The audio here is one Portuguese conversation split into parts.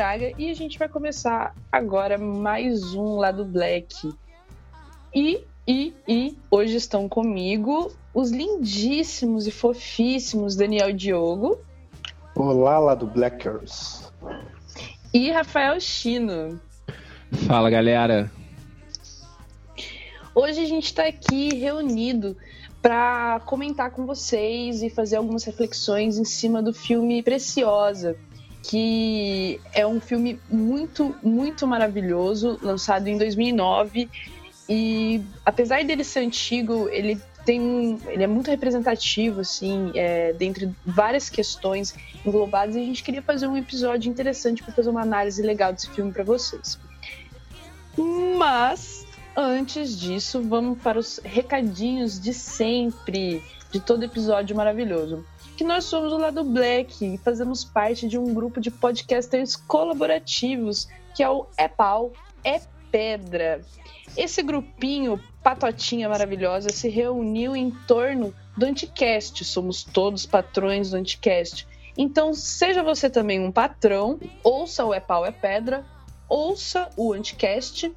Braga e a gente vai começar agora mais um lá do Black. E, e, e hoje estão comigo os lindíssimos e fofíssimos Daniel e Diogo Olá lá do Blackers. e Rafael Chino. Fala galera, Hoje a gente está aqui reunido para comentar com vocês e fazer algumas reflexões em cima do filme Preciosa, que é um filme muito, muito maravilhoso, lançado em 2009 e apesar dele ser antigo, ele tem ele é muito representativo assim, é, dentre várias questões englobadas e a gente queria fazer um episódio interessante para fazer uma análise legal desse filme para vocês. Mas antes disso, vamos para os recadinhos de sempre, de todo episódio maravilhoso. Que nós somos o lado Black e fazemos parte de um grupo de podcasters colaborativos, que é o É Pau, É Pedra. Esse grupinho, patotinha maravilhosa, se reuniu em torno do Anticast. Somos todos patrões do Anticast. Então, seja você também um patrão, ouça o É Pau, É Pedra, ouça o Anticast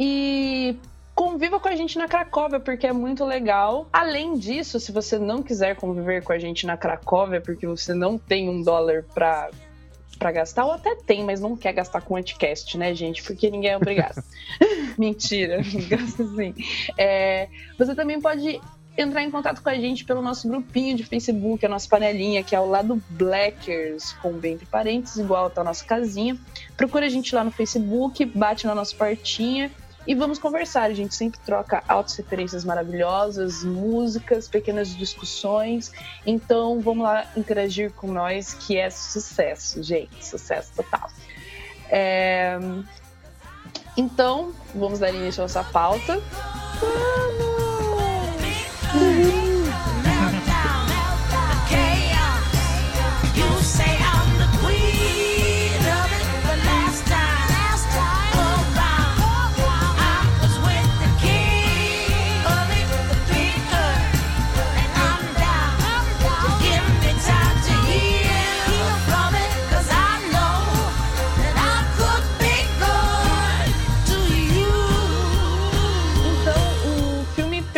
e conviva com a gente na Cracóvia, porque é muito legal. Além disso, se você não quiser conviver com a gente na Cracóvia, porque você não tem um dólar pra, pra gastar, ou até tem, mas não quer gastar com Anticast, né, gente? Porque ninguém é obrigado. Mentira, gasta sim. É, você também pode entrar em contato com a gente pelo nosso grupinho de Facebook, a nossa panelinha, que é o lado Blackers, com B entre parênteses, igual tá a nossa casinha. Procura a gente lá no Facebook, bate na nossa portinha e vamos conversar. A gente sempre troca altas referências maravilhosas, músicas, pequenas discussões. Então vamos lá interagir com nós, que é sucesso, gente. Sucesso total. É, Então, vamos dar início à nossa pauta. You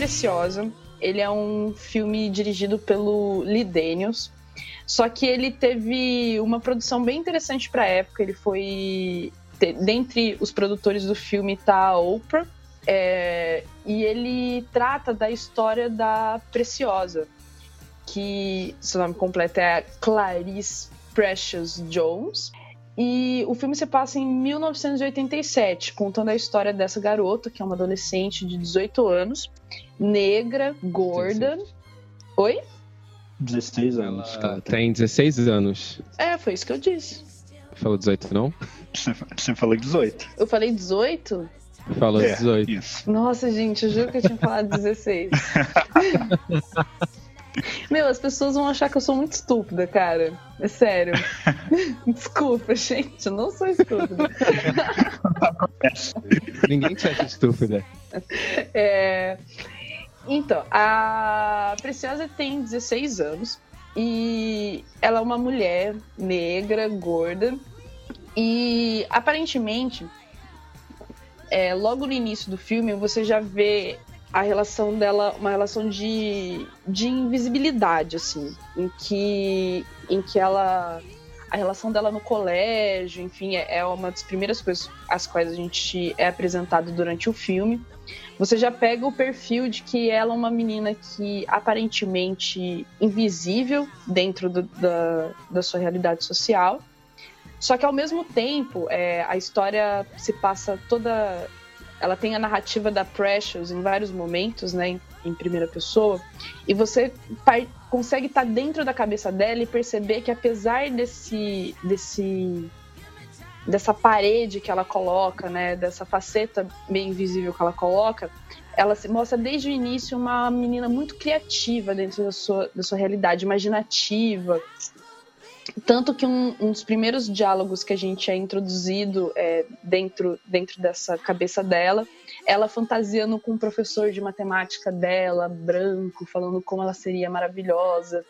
Preciosa, ele é um filme dirigido pelo Lee Daniels, só que ele teve uma produção bem interessante para a época. Ele foi dentre os produtores do filme tá a Oprah, é, e ele trata da história da Preciosa, que seu nome completo é Clarice Precious Jones. E o filme se passa em 1987, contando a história dessa garota, que é uma adolescente de 18 anos, negra, gorda. Oi? 16 anos, ela cara. tem 16 anos. É, foi isso que eu disse. Falou 18 não? Você, você falou 18. Eu falei 18? Falou É, 18. Isso. Nossa, gente, eu juro que eu tinha falado 16. Meu, as pessoas vão achar que eu sou muito estúpida, cara. É sério. Desculpa, gente, eu não sou estúpida. Ninguém te acha estúpida. É, Então, a Preciosa tem 16 anos e ela é uma mulher negra, gorda e aparentemente, é, logo no início do filme, você já vê a relação dela, uma relação de, de invisibilidade, assim, em que, em que ela. A relação dela no colégio, enfim, é, é uma das primeiras coisas às quais a gente é apresentado durante o filme você já pega o perfil de que ela é uma menina que aparentemente invisível dentro do- da, da sua realidade social. Só que ao mesmo tempo, é, a história se passa toda. Ela tem a narrativa da Precious em vários momentos, né, em, primeira pessoa, e você consegue estar dentro da cabeça dela e perceber que apesar desse, desse dessa parede que ela coloca, né, dessa faceta meio invisível que ela coloca, ela se mostra desde o início uma menina muito criativa dentro da sua, da sua realidade, imaginativa. Tanto que um, um dos primeiros diálogos que a gente é introduzido é, dentro, dentro dessa cabeça dela, ela fantasiando com o professor de matemática dela, branco, falando como ela seria maravilhosa,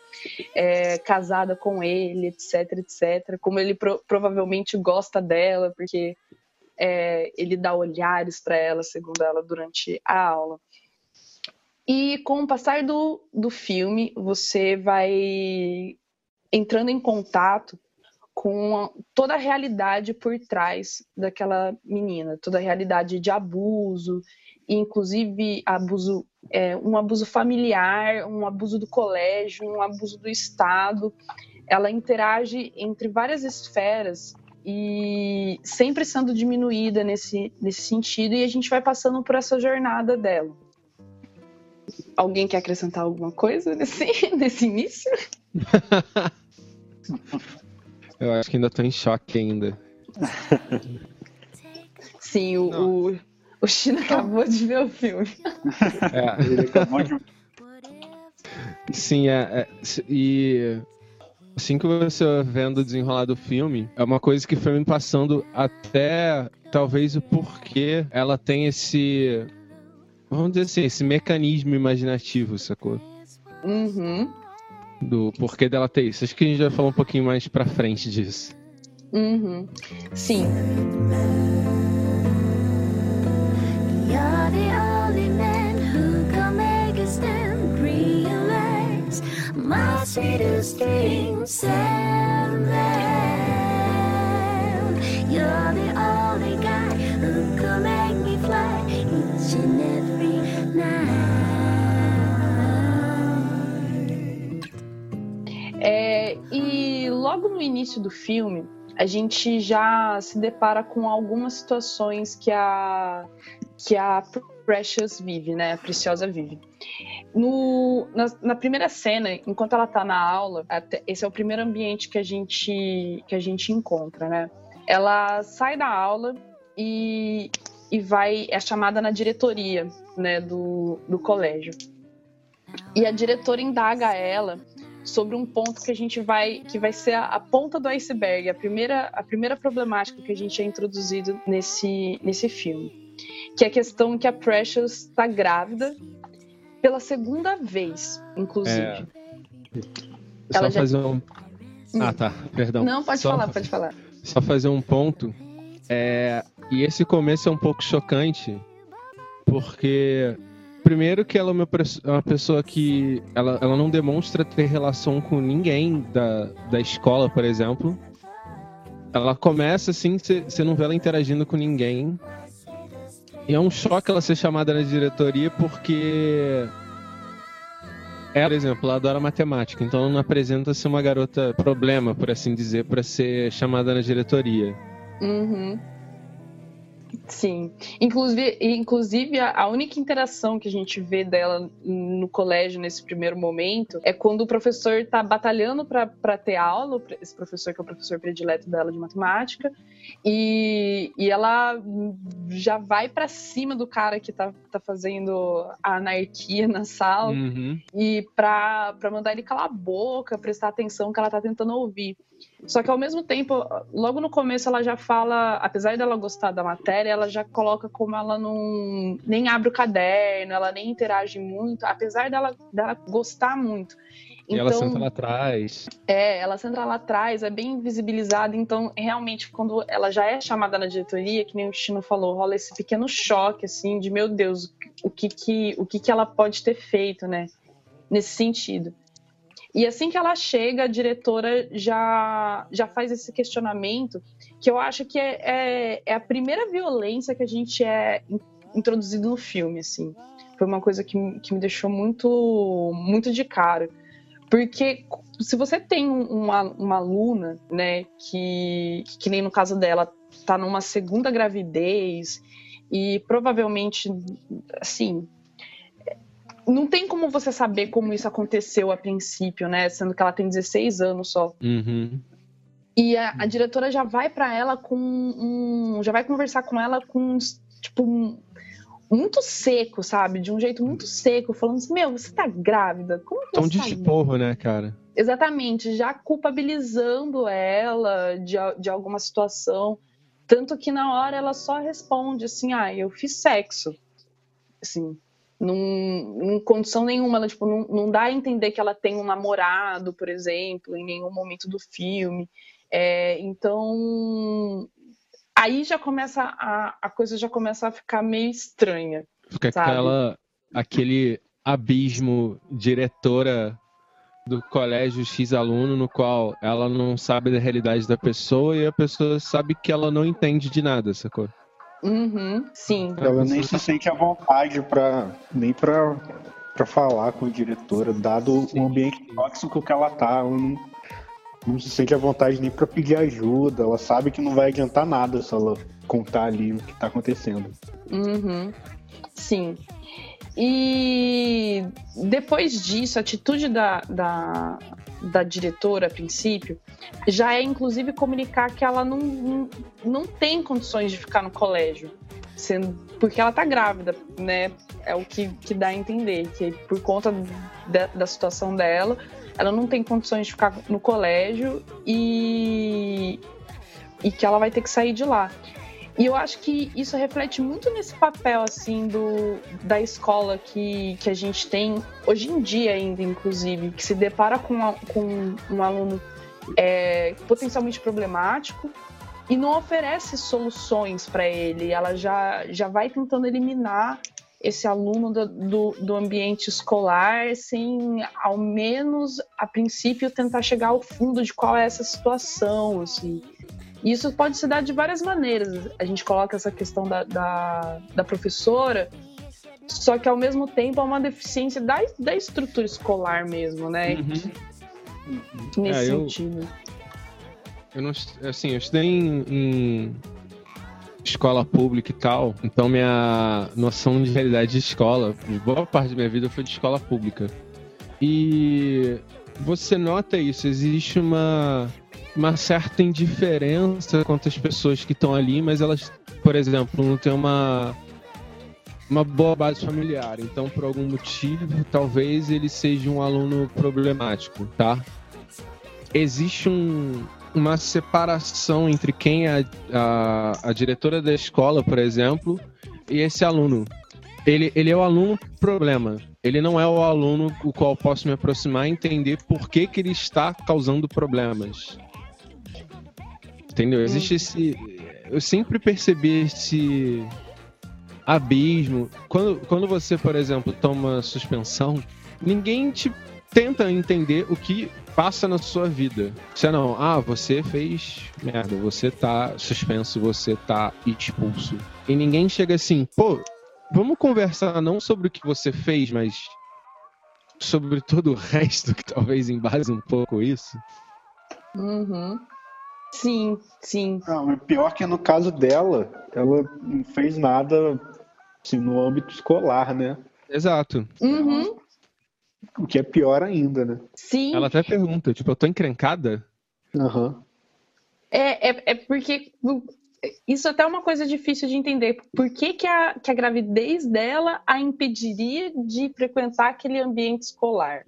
é, casada com ele, etc, etc. Como ele pro- provavelmente gosta dela, porque é, ele dá olhares para ela, segundo ela, durante a aula. E com o passar do, do filme, você vai entrando em contato com toda a realidade por trás daquela menina, toda a realidade de abuso, inclusive abuso, é, um abuso familiar, um abuso do colégio, um abuso do Estado. Ela interage entre várias esferas e sempre sendo diminuída nesse, nesse sentido, e a gente vai passando por essa jornada dela. Alguém quer acrescentar alguma coisa nesse, nesse início? Eu acho que ainda tô em choque ainda. Sim, o, o, o Chino acabou de ver o filme. É, Ele acabou de. sim, é, é, e assim que você vendo o desenrolar do filme, é uma coisa que foi me passando até talvez o porquê ela tem esse, vamos dizer assim, esse mecanismo imaginativo, sacou? Uhum, Do porquê dela ter isso. Acho que a gente vai falar um pouquinho mais pra frente disso. uhum. Sim, You're the only man who can make us stand realize my sweetest dreams logo no início do filme, a gente já se depara com algumas situações que a, que a Precious vive, né? A Preciosa vive. No, na, na primeira cena, enquanto ela tá na aula, até- esse é o primeiro ambiente que a gente, que a gente encontra, né? Ela sai da aula e, e vai, é chamada na diretoria, né, do, do colégio. E a diretora indaga ela sobre um ponto que a gente vai que vai ser a, a ponta do iceberg, a primeira a primeira problemática que a gente é introduzido nesse nesse filme, que é a questão que a Precious está grávida pela segunda vez, inclusive. É. Ela Só já- fazer um. Ah, tá. Perdão. Não, pode Só- falar, pode falar. Só fazer um ponto. É, e esse começo é um pouco chocante, porque primeiro que ela é uma, pessoa que ela, ela não demonstra ter relação com ninguém da, da escola, por exemplo. Ela começa assim, você não vê ela interagindo com ninguém. E é um choque ela ser chamada na diretoria porque ela, por exemplo, ela adora matemática, então ela não apresenta ser uma garota problema, por assim dizer, para ser chamada na diretoria. Uhum. Sim. Inclusive, inclusive a, única interação que a gente vê dela no colégio nesse primeiro momento é quando o professor tá batalhando para ter aula, esse professor que é o professor predileto dela de matemática, e, e ela já vai para cima do cara que tá, tá fazendo a anarquia na sala Uhum. e pra, pra mandar ele calar a boca, prestar atenção que ela tá tentando ouvir. Só que ao mesmo tempo, logo no começo ela já fala, apesar dela gostar da matéria, ela já coloca como ela não nem abre o caderno, ela nem interage muito, apesar dela, dela gostar muito. E ela senta lá atrás. É, ela senta lá atrás, é bem visibilizada, então realmente quando ela já é chamada na diretoria, que nem o Chino falou, rola esse pequeno choque assim de meu Deus, o que que o que que ela pode ter feito, né, nesse sentido. E assim que ela chega, a diretora já já faz esse questionamento, que eu acho que é, é, é a primeira violência que a gente é in- introduzido no filme, assim. Foi uma coisa que, me- que me deixou muito muito de cara. Porque se você tem um- uma, uma aluna, né, que, que nem no caso dela, tá numa segunda gravidez e provavelmente, assim, não tem como você saber como isso aconteceu a princípio, né, sendo que ela tem 16 anos só. Uhum. E a, a diretora já vai pra ela com um. Já vai conversar com ela com, tipo, um- muito seco, sabe? De um jeito muito seco, falando assim: Meu, você tá grávida? Como que Tom você de tá esporro, né, cara? Exatamente, já culpabilizando ela de, de alguma situação. Tanto que na hora ela só responde assim: ah, eu fiz sexo. Assim, num, em condição nenhuma, ela tipo, não, não dá a entender que ela tem um namorado, por exemplo, em nenhum momento do filme. É, então, aí já começa a, a coisa já começa a ficar meio estranha. Fica Sabe? aquela, aquele abismo diretora do colégio X aluno no qual ela não sabe da realidade da pessoa e a pessoa sabe que ela não entende de nada, sacou? Uhum, sim. Ela nem se sente à vontade pra, nem pra, pra falar com a diretora, dado Sim. o ambiente tóxico que ela tá. Ela não, não se sente à vontade nem pra pedir ajuda. Ela sabe que não vai adiantar nada se ela contar ali o que tá acontecendo. Uhum. Sim. E depois disso, a atitude da, da, da diretora, a princípio, já é inclusive comunicar que ela não, não, não tem condições de ficar no colégio. Sendo, porque ela tá grávida, né? É o que, que dá a entender, que por conta da, da situação dela, ela não tem condições de ficar no colégio e, e que ela vai ter que sair de lá. E eu acho que isso reflete muito nesse papel, assim, do, da escola que, que a gente tem hoje em dia ainda, inclusive, que se depara com, a- com um aluno é, potencialmente problemático e não oferece soluções para ele. Ela já, já vai tentando eliminar esse aluno do, do, do ambiente escolar sem, ao menos, a princípio, tentar chegar ao fundo de qual é essa situação, assim. E isso pode se dar de várias maneiras. A gente coloca essa questão da, da, da professora, só que ao mesmo tempo é uma deficiência da, da estrutura escolar mesmo, né? Uhum. Nesse É, eu- sentido. Eu não, assim, eu estudei em, em escola pública e tal, então minha noção de realidade de escola, boa parte da minha vida foi de escola pública. E você nota isso, existe uma, uma certa indiferença quanto às pessoas que estão ali, mas elas, por exemplo, não têm uma, uma boa base familiar. Então, por algum motivo, talvez ele seja um aluno problemático, tá? Existe um, uma separação entre quem é a, a, a diretora da escola, por exemplo, e esse aluno. Ele, ele é o aluno problema. Ele não é o aluno o qual posso me aproximar e entender por que, que ele está causando problemas. Entendeu? Existe esse. Eu sempre percebi esse abismo. Quando, quando você, por exemplo, toma suspensão, ninguém te tenta entender o que passa na sua vida. Você não, ah, você fez merda, você tá suspenso, você tá expulso. E ninguém chega assim, pô, vamos conversar não sobre o que você fez, mas sobre todo o resto que talvez embase um pouco isso. Uhum. Sim, sim. Não, o pior que no caso dela, ela não fez nada assim, no âmbito escolar, né? Exato. Uhum. O que é pior ainda, né? Sim. Ela até pergunta, tipo, eu tô encrencada? Aham. É, é, é porque isso até é uma coisa difícil de entender. Por que, que, a, que a gravidez dela a impediria de frequentar aquele ambiente escolar?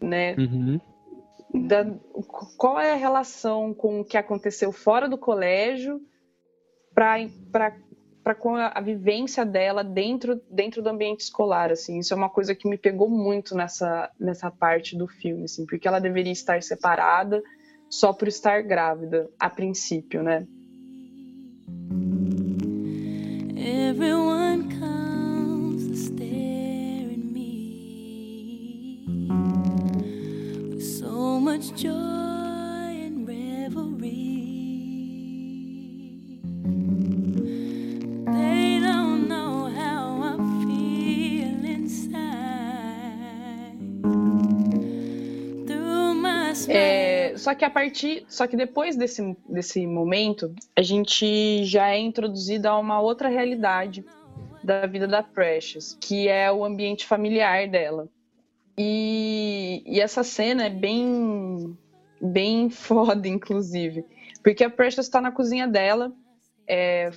Né? Uhum. Da- qual é a relação com o que aconteceu fora do colégio para com a, a vivência dela dentro, dentro do ambiente escolar? Assim? Isso é uma coisa que me pegou muito nessa, nessa parte do filme, assim, porque ela deveria estar separada só por estar grávida, a princípio, né? Everyone só que a partir, só que depois desse, desse momento, a gente já é introduzido a uma outra realidade da vida da Precious, que é o ambiente familiar dela. E, e essa cena é bem bem foda, inclusive. Porque a Precious está na cozinha dela, é,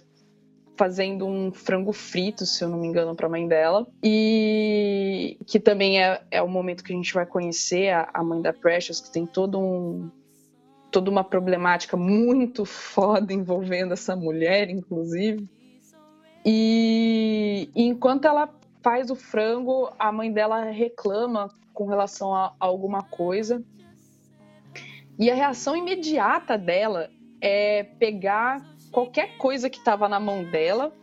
fazendo um frango frito, se eu não me engano, para a mãe dela. E que também é, é o momento que a gente vai conhecer a, a mãe da Precious, que tem todo um, toda uma problemática muito foda envolvendo essa mulher, inclusive. E, e enquanto ela faz o frango, a mãe dela reclama com relação a, a alguma coisa. E a reação imediata dela é pegar qualquer coisa que estava na mão dela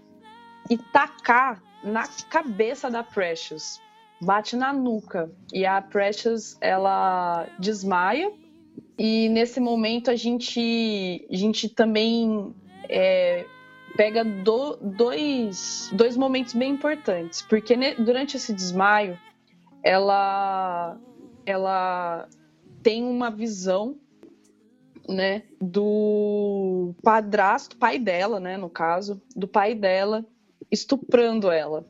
e tacar na cabeça da Precious. Bate na nuca. E a Precious, ela desmaia. E nesse momento a gente, a gente também é, pega do- dois, dois momentos bem importantes. Porque ne- durante esse desmaio, ela, ela tem uma visão né, do padrasto, pai dela, né, no caso, do pai dela estuprando ela.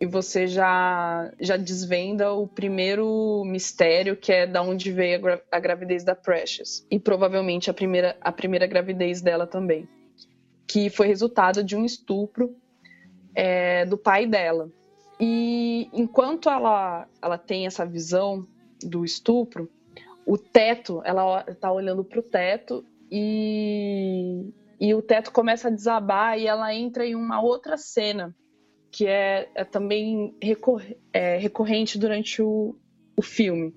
E você já já desvenda o primeiro mistério, que é da onde veio a, gra- a gravidez da Precious. E provavelmente a primeira, a primeira gravidez dela também. Que foi resultado de um estupro é, do pai dela. E enquanto ela, ela tem essa visão do estupro, o teto, ela tá olhando pro teto e, e o teto começa a desabar e ela entra em uma outra cena que é, é também recor- é, recorrente durante o, o filme,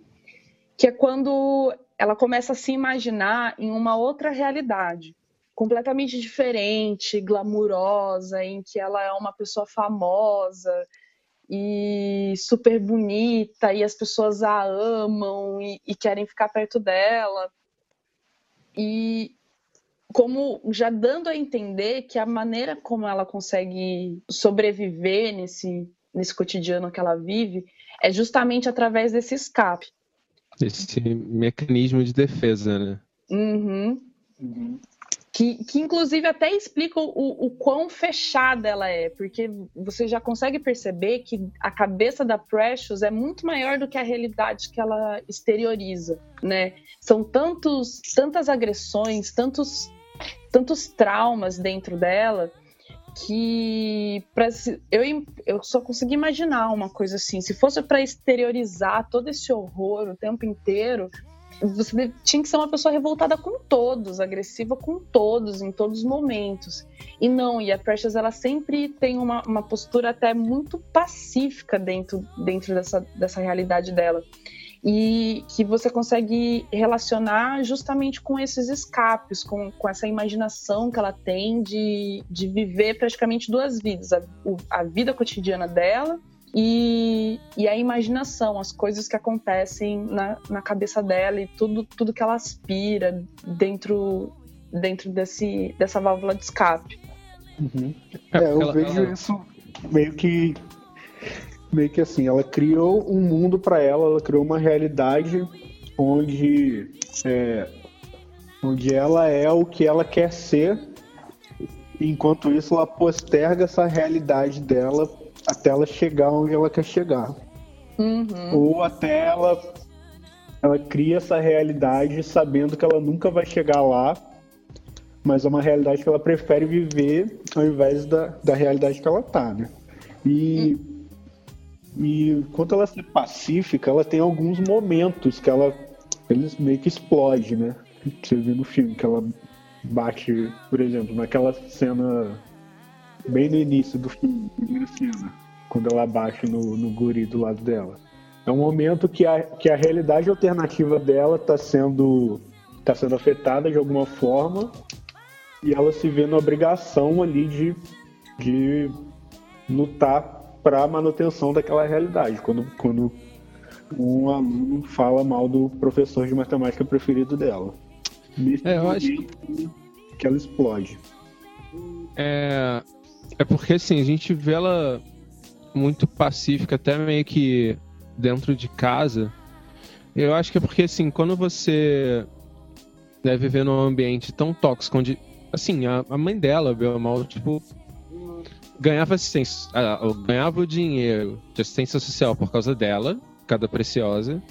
que é quando ela começa a se imaginar em uma outra realidade, completamente diferente, glamurosa, em que ela é uma pessoa famosa e super bonita e as pessoas a amam e, e querem ficar perto dela. E como já dando a entender que a maneira como ela consegue sobreviver nesse, nesse cotidiano que ela vive é justamente através desse escape. Esse mecanismo de defesa, né? Uhum. Que, que inclusive até explica o, o quão fechada ela é, porque você já consegue perceber que a cabeça da Precious é muito maior do que a realidade que ela exterioriza, né? São tantos, tantas agressões, tantos, tantos traumas dentro dela que pra, eu, eu só consegui imaginar uma coisa assim. Se fosse para exteriorizar todo esse horror o tempo inteiro, você tinha que ser uma pessoa revoltada com todos, agressiva com todos, em todos os momentos. E não, e a Precious ela sempre tem uma, uma postura até muito pacífica dentro, dentro dessa, dessa realidade dela. E que você consegue relacionar justamente com esses escapes, com, com essa imaginação que ela tem de, de viver praticamente duas vidas: a, a vida cotidiana dela e, e a imaginação, as coisas que acontecem na, na cabeça dela e tudo, tudo que ela aspira dentro, dentro desse, dessa válvula de escape. É, eu ela- vejo ela- isso meio que meio que assim, ela criou um mundo para ela, ela criou uma realidade onde é, onde ela é o que ela quer ser. Enquanto isso, ela posterga essa realidade dela até ela chegar onde ela quer chegar. Uhum. Ou até ela ela cria essa realidade sabendo que ela nunca vai chegar lá, mas é uma realidade que ela prefere viver ao invés da, da realidade que ela tá, né? E, e quanto ela ser pacífica, ela tem alguns momentos que ela eles meio que explode, né? Você vê no filme que ela bate, por exemplo, naquela cena bem no início do filme, primeira cena, quando ela bate no, no guri do lado dela. É um momento que a, que a realidade alternativa dela está sendo, tá sendo afetada de alguma forma e ela se vê na obrigação ali de, de lutar para a manutenção daquela realidade. Quando, quando um aluno fala mal do professor de matemática preferido dela. Nesse É, eu acho que ela explode. É, é porque assim, a gente vê ela muito pacífica, até meio que dentro de casa. Eu acho que é porque assim, quando você deve viver num ambiente tão tóxico, onde assim, a, a mãe dela, bem mal, tipo, ganhava assistência, ganhava o dinheiro de assistência social por causa dela, cada preciosa.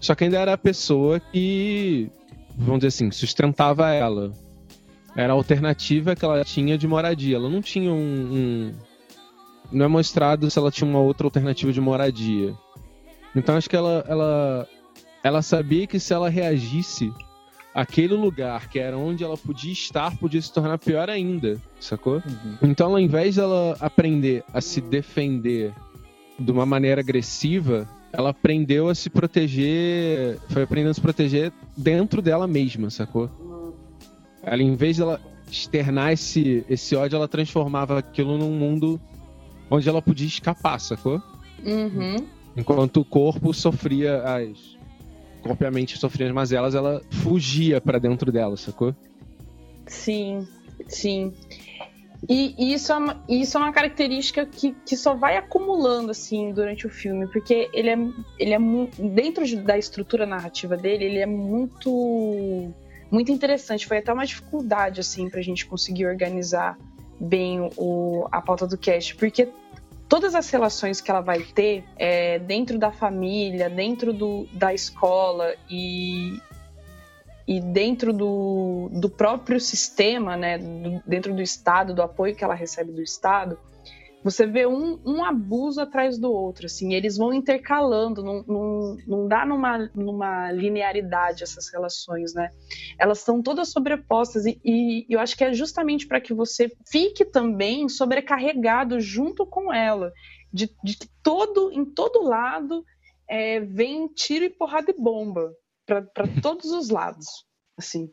Só que ainda era a pessoa que, vamos dizer assim, sustentava ela. Era a alternativa que ela tinha de moradia. Ela não tinha um. um- Não é mostrado se ela tinha uma outra alternativa de moradia. Então acho que ela, ela, ela sabia que se ela reagisse aquele lugar que era onde ela podia estar podia se tornar pior ainda, sacou? Então, ao invés dela aprender a se defender de uma maneira agressiva, ela aprendeu a se proteger, foi aprendendo a se proteger dentro dela mesma, sacou? Ela, em vez dela externar esse, esse ódio, ela transformava aquilo num mundo onde ela podia escapar, sacou? Uhum. Enquanto o corpo sofria as. O corpo e a mente sofriam as mazelas, ela fugia pra dentro dela, sacou? Sim, sim. E isso é uma, isso é uma característica que, que só vai acumulando assim durante o filme, porque ele é, ele é dentro de- da estrutura narrativa dele, ele é muito muito interessante. Foi até uma dificuldade assim pra gente conseguir organizar bem o, a pauta do cast, porque todas as relações que ela vai ter é, dentro da família, dentro do, da escola e, e dentro do, do próprio sistema, né, do- dentro do Estado, do apoio que ela recebe do Estado, você vê um, um abuso atrás do outro, assim, eles vão intercalando, não, não, não dá numa, numa linearidade essas relações, né? Elas são todas sobrepostas e, e eu acho que é justamente para que você fique também sobrecarregado junto com ela, de, de que todo, em todo lado é, vem tiro e porrada e bomba para todos os lados, assim,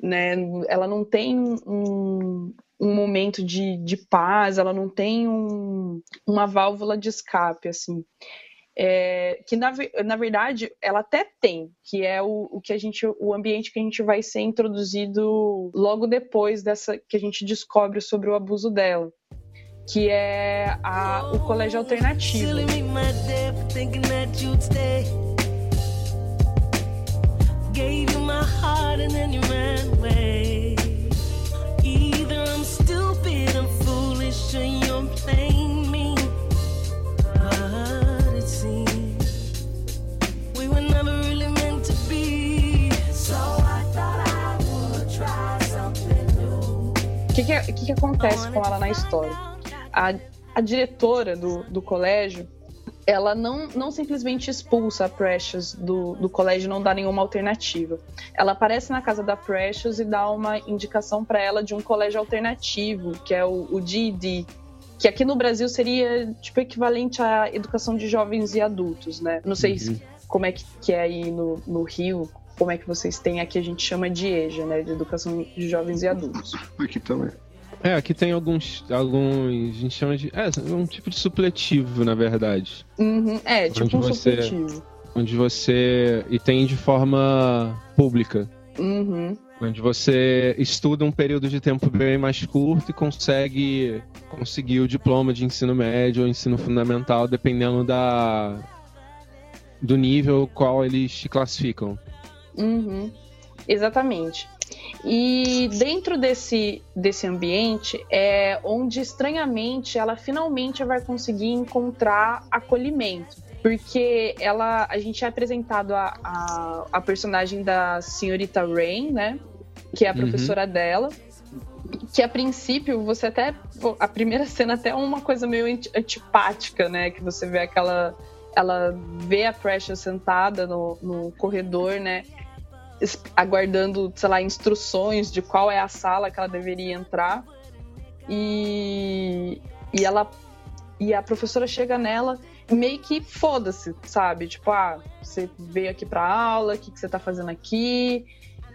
né? Ela não tem um, um momento de, de paz, ela não tem um, uma válvula de escape, assim. É, que na, na verdade ela até tem, que é o, o que a gente, o ambiente que a gente vai ser introduzido logo depois dessa que a gente descobre sobre o abuso dela, que é a, o colégio alternativo. O que, que, o que que acontece com ela na história? A, a diretora do, do colégio, ela não, não simplesmente expulsa a Precious do, do colégio, não dá nenhuma alternativa. Ela aparece na casa da Precious e dá uma indicação para ela de um colégio alternativo, que é o, o GED, que aqui no Brasil seria tipo equivalente à educação de jovens e adultos, né? Não sei se- como é que, que é aí no, no Rio, como é que vocês têm aqui, a gente chama de EJA, né? De educação de jovens e adultos. Aqui também. É, aqui tem alguns. alguns. A gente chama de. É, um tipo de supletivo, na verdade. Uhum, é, tipo Onde um você- supletivo. Onde você. E tem de forma pública. Uhum, Onde você estuda um período de tempo bem mais curto e consegue conseguir o diploma de ensino médio ou ensino fundamental, dependendo da. do nível qual eles te classificam. uhum, exatamente. E dentro desse, desse ambiente é onde, estranhamente, ela finalmente vai conseguir encontrar acolhimento. Porque ela, a gente é apresentado a, a, a personagem da senhorita Rain, né? Que é a Uhum. professora dela. Que a princípio você até. A primeira cena até é uma coisa meio anti- antipática, né? Que você vê aquela. Ela vê a Precious sentada no, no corredor, né? Aguardando, sei lá, instruções de qual é a sala que ela deveria entrar. E, e ela. E a professora chega nela meio que foda-se, sabe? Tipo, ah, você veio aqui pra aula, o que, que você tá fazendo aqui?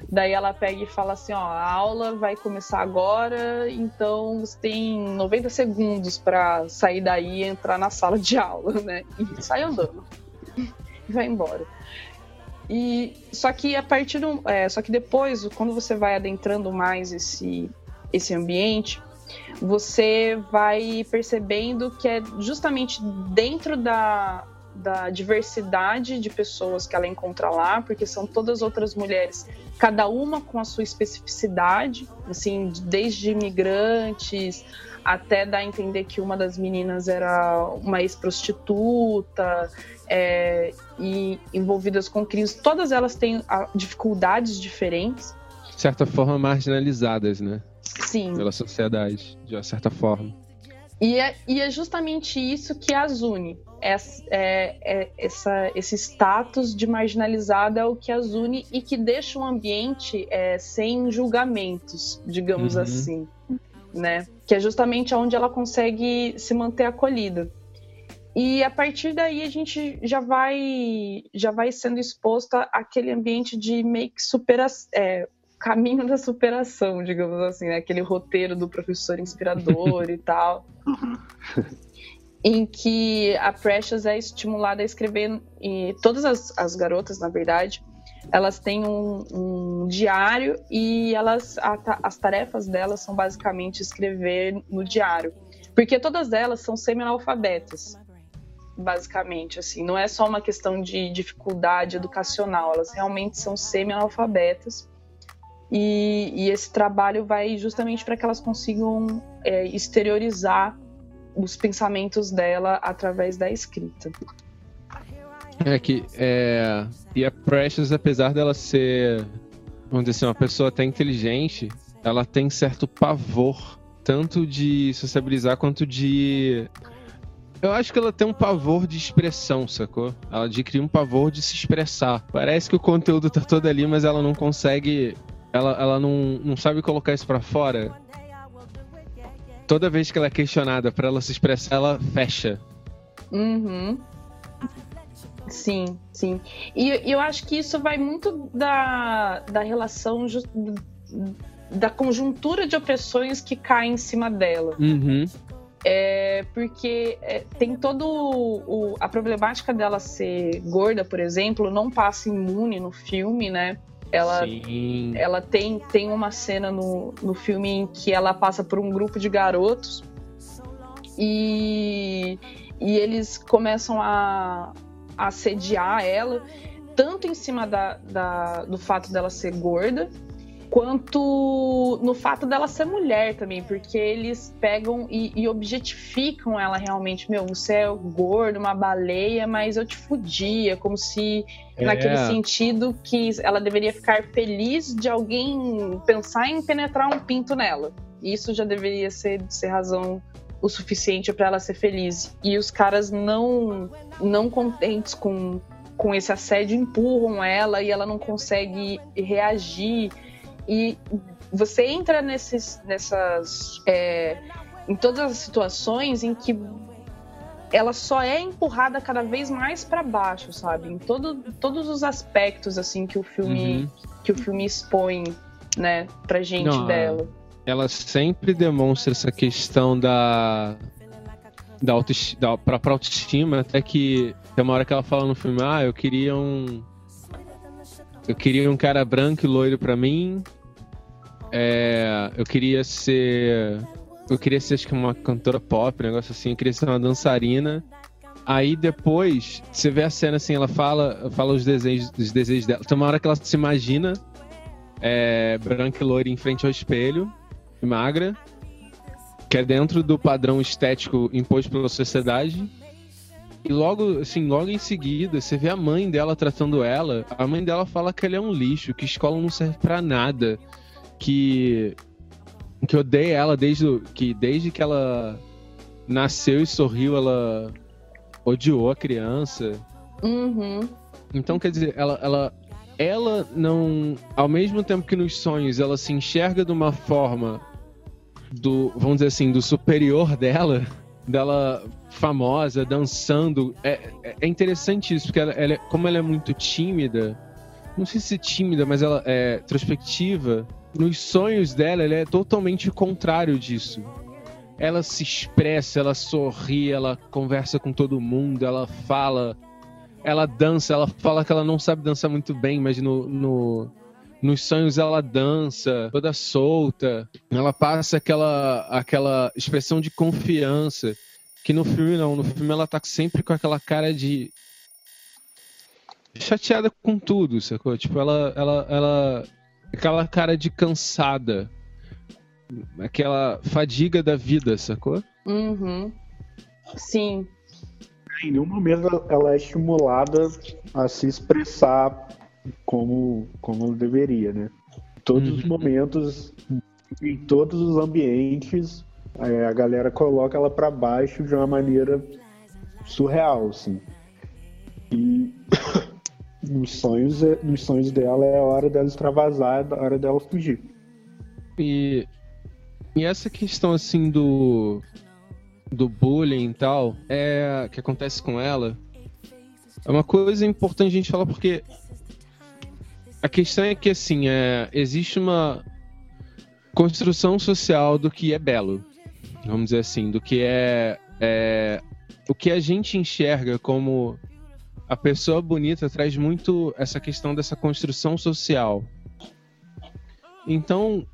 Daí ela pega e fala assim, ó, a aula vai começar agora, então você tem 90 segundos pra sair daí e entrar na sala de aula, né? E sai andando. E vai embora. E só que a partir do, é, só que depois, quando você vai adentrando mais esse esse ambiente, você vai percebendo que é justamente dentro da da diversidade de pessoas que ela encontra lá, porque são todas outras mulheres, cada uma com a sua especificidade, assim, desde imigrantes até dar a entender que uma das meninas era uma ex-prostituta é, e envolvidas com crimes. Todas elas têm ah, dificuldades diferentes. De certa forma, marginalizadas, né? Sim. Pela sociedade, de uma certa forma. E é, e é justamente isso que as une. É, é- é essa, esse status de marginalizada é o que as une e que deixa o ambiente é, sem julgamentos, digamos Uhum. assim. Né? Que é justamente onde ela consegue se manter acolhida. E a partir daí a gente já vai já vai sendo exposta àquele ambiente de meio que superação, caminho da superação, digamos assim, né? aquele roteiro do professor inspirador e tal, em que a Precious é estimulada a escrever, e todas as, as garotas, na verdade, elas têm um, um diário e elas a as tarefas delas são basicamente escrever no diário, porque todas elas são semi-analfabetas basicamente, assim, não é só uma questão de dificuldade educacional, elas realmente são semi-analfabetas. E, e esse trabalho vai justamente para que elas consigam é, exteriorizar os pensamentos dela através da escrita. É que é, e a Precious, apesar dela ser, vamos dizer assim, uma pessoa até inteligente, ela tem certo pavor, tanto de sociabilizar quanto de. Eu acho que ela tem um pavor de expressão, sacou? Ela adquiriu um pavor de se expressar. Parece que o conteúdo tá todo ali, mas ela não consegue. Ela, ela não, não sabe colocar isso pra fora. Toda vez que ela é questionada pra ela se expressar, ela fecha. Uhum. Sim, sim. E, e eu acho que isso vai muito da, da relação, da conjuntura de opressões que caem em cima dela. Uhum. É porque é, tem todo o, a problemática dela ser gorda, por exemplo, não passa imune no filme, né? Ela, Sim. ela tem, tem uma cena no, no filme em que ela passa por um grupo de garotos e, e eles começam a assediar ela, tanto em cima da, da- do fato dela ser gorda, quanto no fato dela ser mulher também, porque eles pegam e, e objetificam ela realmente. Meu, você é gordo, uma baleia, mas eu te fudia, como se naquele É. sentido que ela deveria ficar feliz de alguém pensar em penetrar um pinto nela. Isso já deveria ser, ser razão o suficiente para ela ser feliz. E os caras não não contentes com, com esse assédio empurram ela e ela não consegue reagir. E você entra nesses, nessas. é, em todas as situações em que ela só é empurrada cada vez mais para baixo, sabe? Em todo, todos os aspectos assim que o filme Uhum. que o filme expõe, né, pra gente Não, dela. Ela sempre demonstra essa questão da da, autoesti da própria autoestima, até que tem uma hora que ela fala no filme, ah, eu queria um eu queria um cara branco e loiro pra mim, é, eu queria ser eu queria ser acho que uma cantora pop, um negócio assim, eu queria ser uma dançarina. Aí depois, você vê a cena assim, ela fala, fala os desejos, os desejos dela. Tem uma hora que ela se imagina é, branca e loira em frente ao espelho, e magra, que é dentro do padrão estético imposto pela sociedade. E logo, assim, logo em seguida, você vê a mãe dela tratando ela. A mãe dela fala que ela é um lixo, que escola não serve pra nada, que que odeia ela desde que desde que ela nasceu e sorriu, ela odiou a criança. Uhum. Então, quer dizer, ela, ela, ela não. Ao mesmo tempo que nos sonhos ela se enxerga de uma forma do, vamos dizer assim, do superior dela, dela famosa, dançando. É, é- é interessante isso, porque ela, ela é- como ela é muito tímida, não sei se tímida, mas ela é introspectiva. Nos sonhos dela, ela é totalmente o contrário disso. Ela se expressa, ela sorri, ela conversa com todo mundo, ela fala, ela dança, ela fala que ela não sabe dançar muito bem, mas no, no- nos sonhos ela dança, toda solta. Ela passa aquela, aquela expressão de confiança. Que no filme não, no filme ela tá sempre com aquela cara de. chateada com tudo, sacou? Tipo, ela. ela, ela aquela cara de cansada. Aquela fadiga da vida, sacou? Uhum. Sim. Em nenhum momento ela- ela é estimulada a se expressar como, como deveria, né? Em todos os Uhum. momentos, em todos os ambientes, é, a galera coloca ela pra baixo de uma maneira surreal, assim. E nos sonhos, é- nos sonhos dela é a hora dela extravasar, é a hora dela fugir. E, e essa questão assim do do bullying e tal, é que acontece com ela, é uma coisa importante a gente falar porque a questão é que assim, é, existe uma construção social do que é belo, vamos dizer assim, do que é, é o que a gente enxerga como a pessoa bonita traz muito essa questão dessa construção social. Então,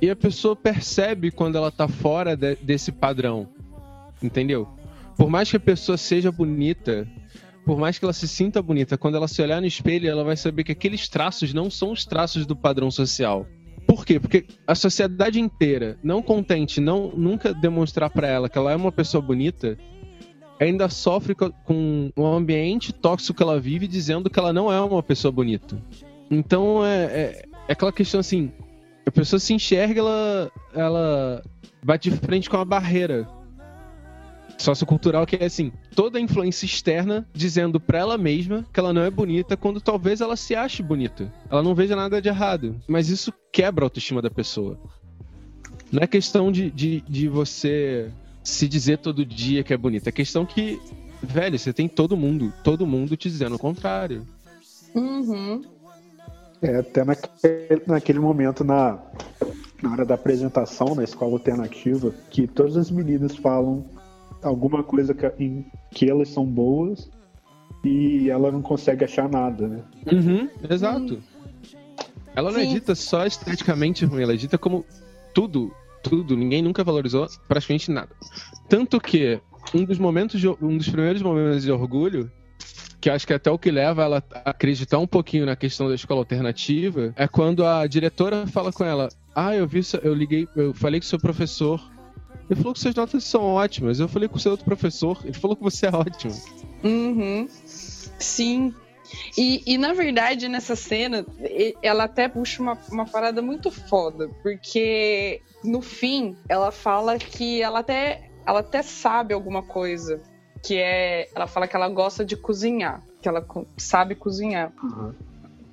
e a pessoa percebe quando ela tá fora de- desse padrão. Entendeu? Por mais que a pessoa seja bonita, por mais que ela se sinta bonita, quando ela se olhar no espelho, ela vai saber que aqueles traços não são os traços do padrão social. Por quê? Porque a sociedade inteira, não contente, não nunca demonstrar pra ela que ela é uma pessoa bonita, ainda sofre co- com um ambiente tóxico que ela vive dizendo que ela não é uma pessoa bonita. Então é, é, é aquela questão assim, a pessoa se enxerga, ela, ela bate de frente com uma barreira sociocultural que é assim, toda influência externa dizendo pra ela mesma que ela não é bonita quando talvez ela se ache bonita. Ela não veja nada de errado. Mas isso quebra a autoestima da pessoa. Não é questão de, de, de você se dizer todo dia que é bonita. É questão que, velho, você tem todo mundo, todo mundo te dizendo o contrário. Uhum. É, até naquele, naquele momento na, na hora da apresentação na escola alternativa, que todas as meninas falam alguma coisa que, em que elas são boas e ela não consegue achar nada, né? Uhum, exato. Ela não é Sim. dita só esteticamente ruim, ela é dita como tudo, tudo. Ninguém nunca valorizou praticamente nada. Tanto que um dos momentos, de, um dos primeiros momentos de orgulho, que eu acho que é até o que leva ela a acreditar um pouquinho na questão da escola alternativa, é quando a diretora fala com ela: Ah, eu vi, eu liguei, eu falei com o seu professor. Ele falou que suas notas são ótimas. Eu falei com o seu outro professor. Ele falou que você é ótimo. Uhum. Sim. E, e, na verdade, nessa cena, ela até puxa uma, uma parada muito foda, porque no fim ela fala que ela até, ela até sabe alguma coisa. Que é. Ela fala que ela gosta de cozinhar, que ela sabe cozinhar.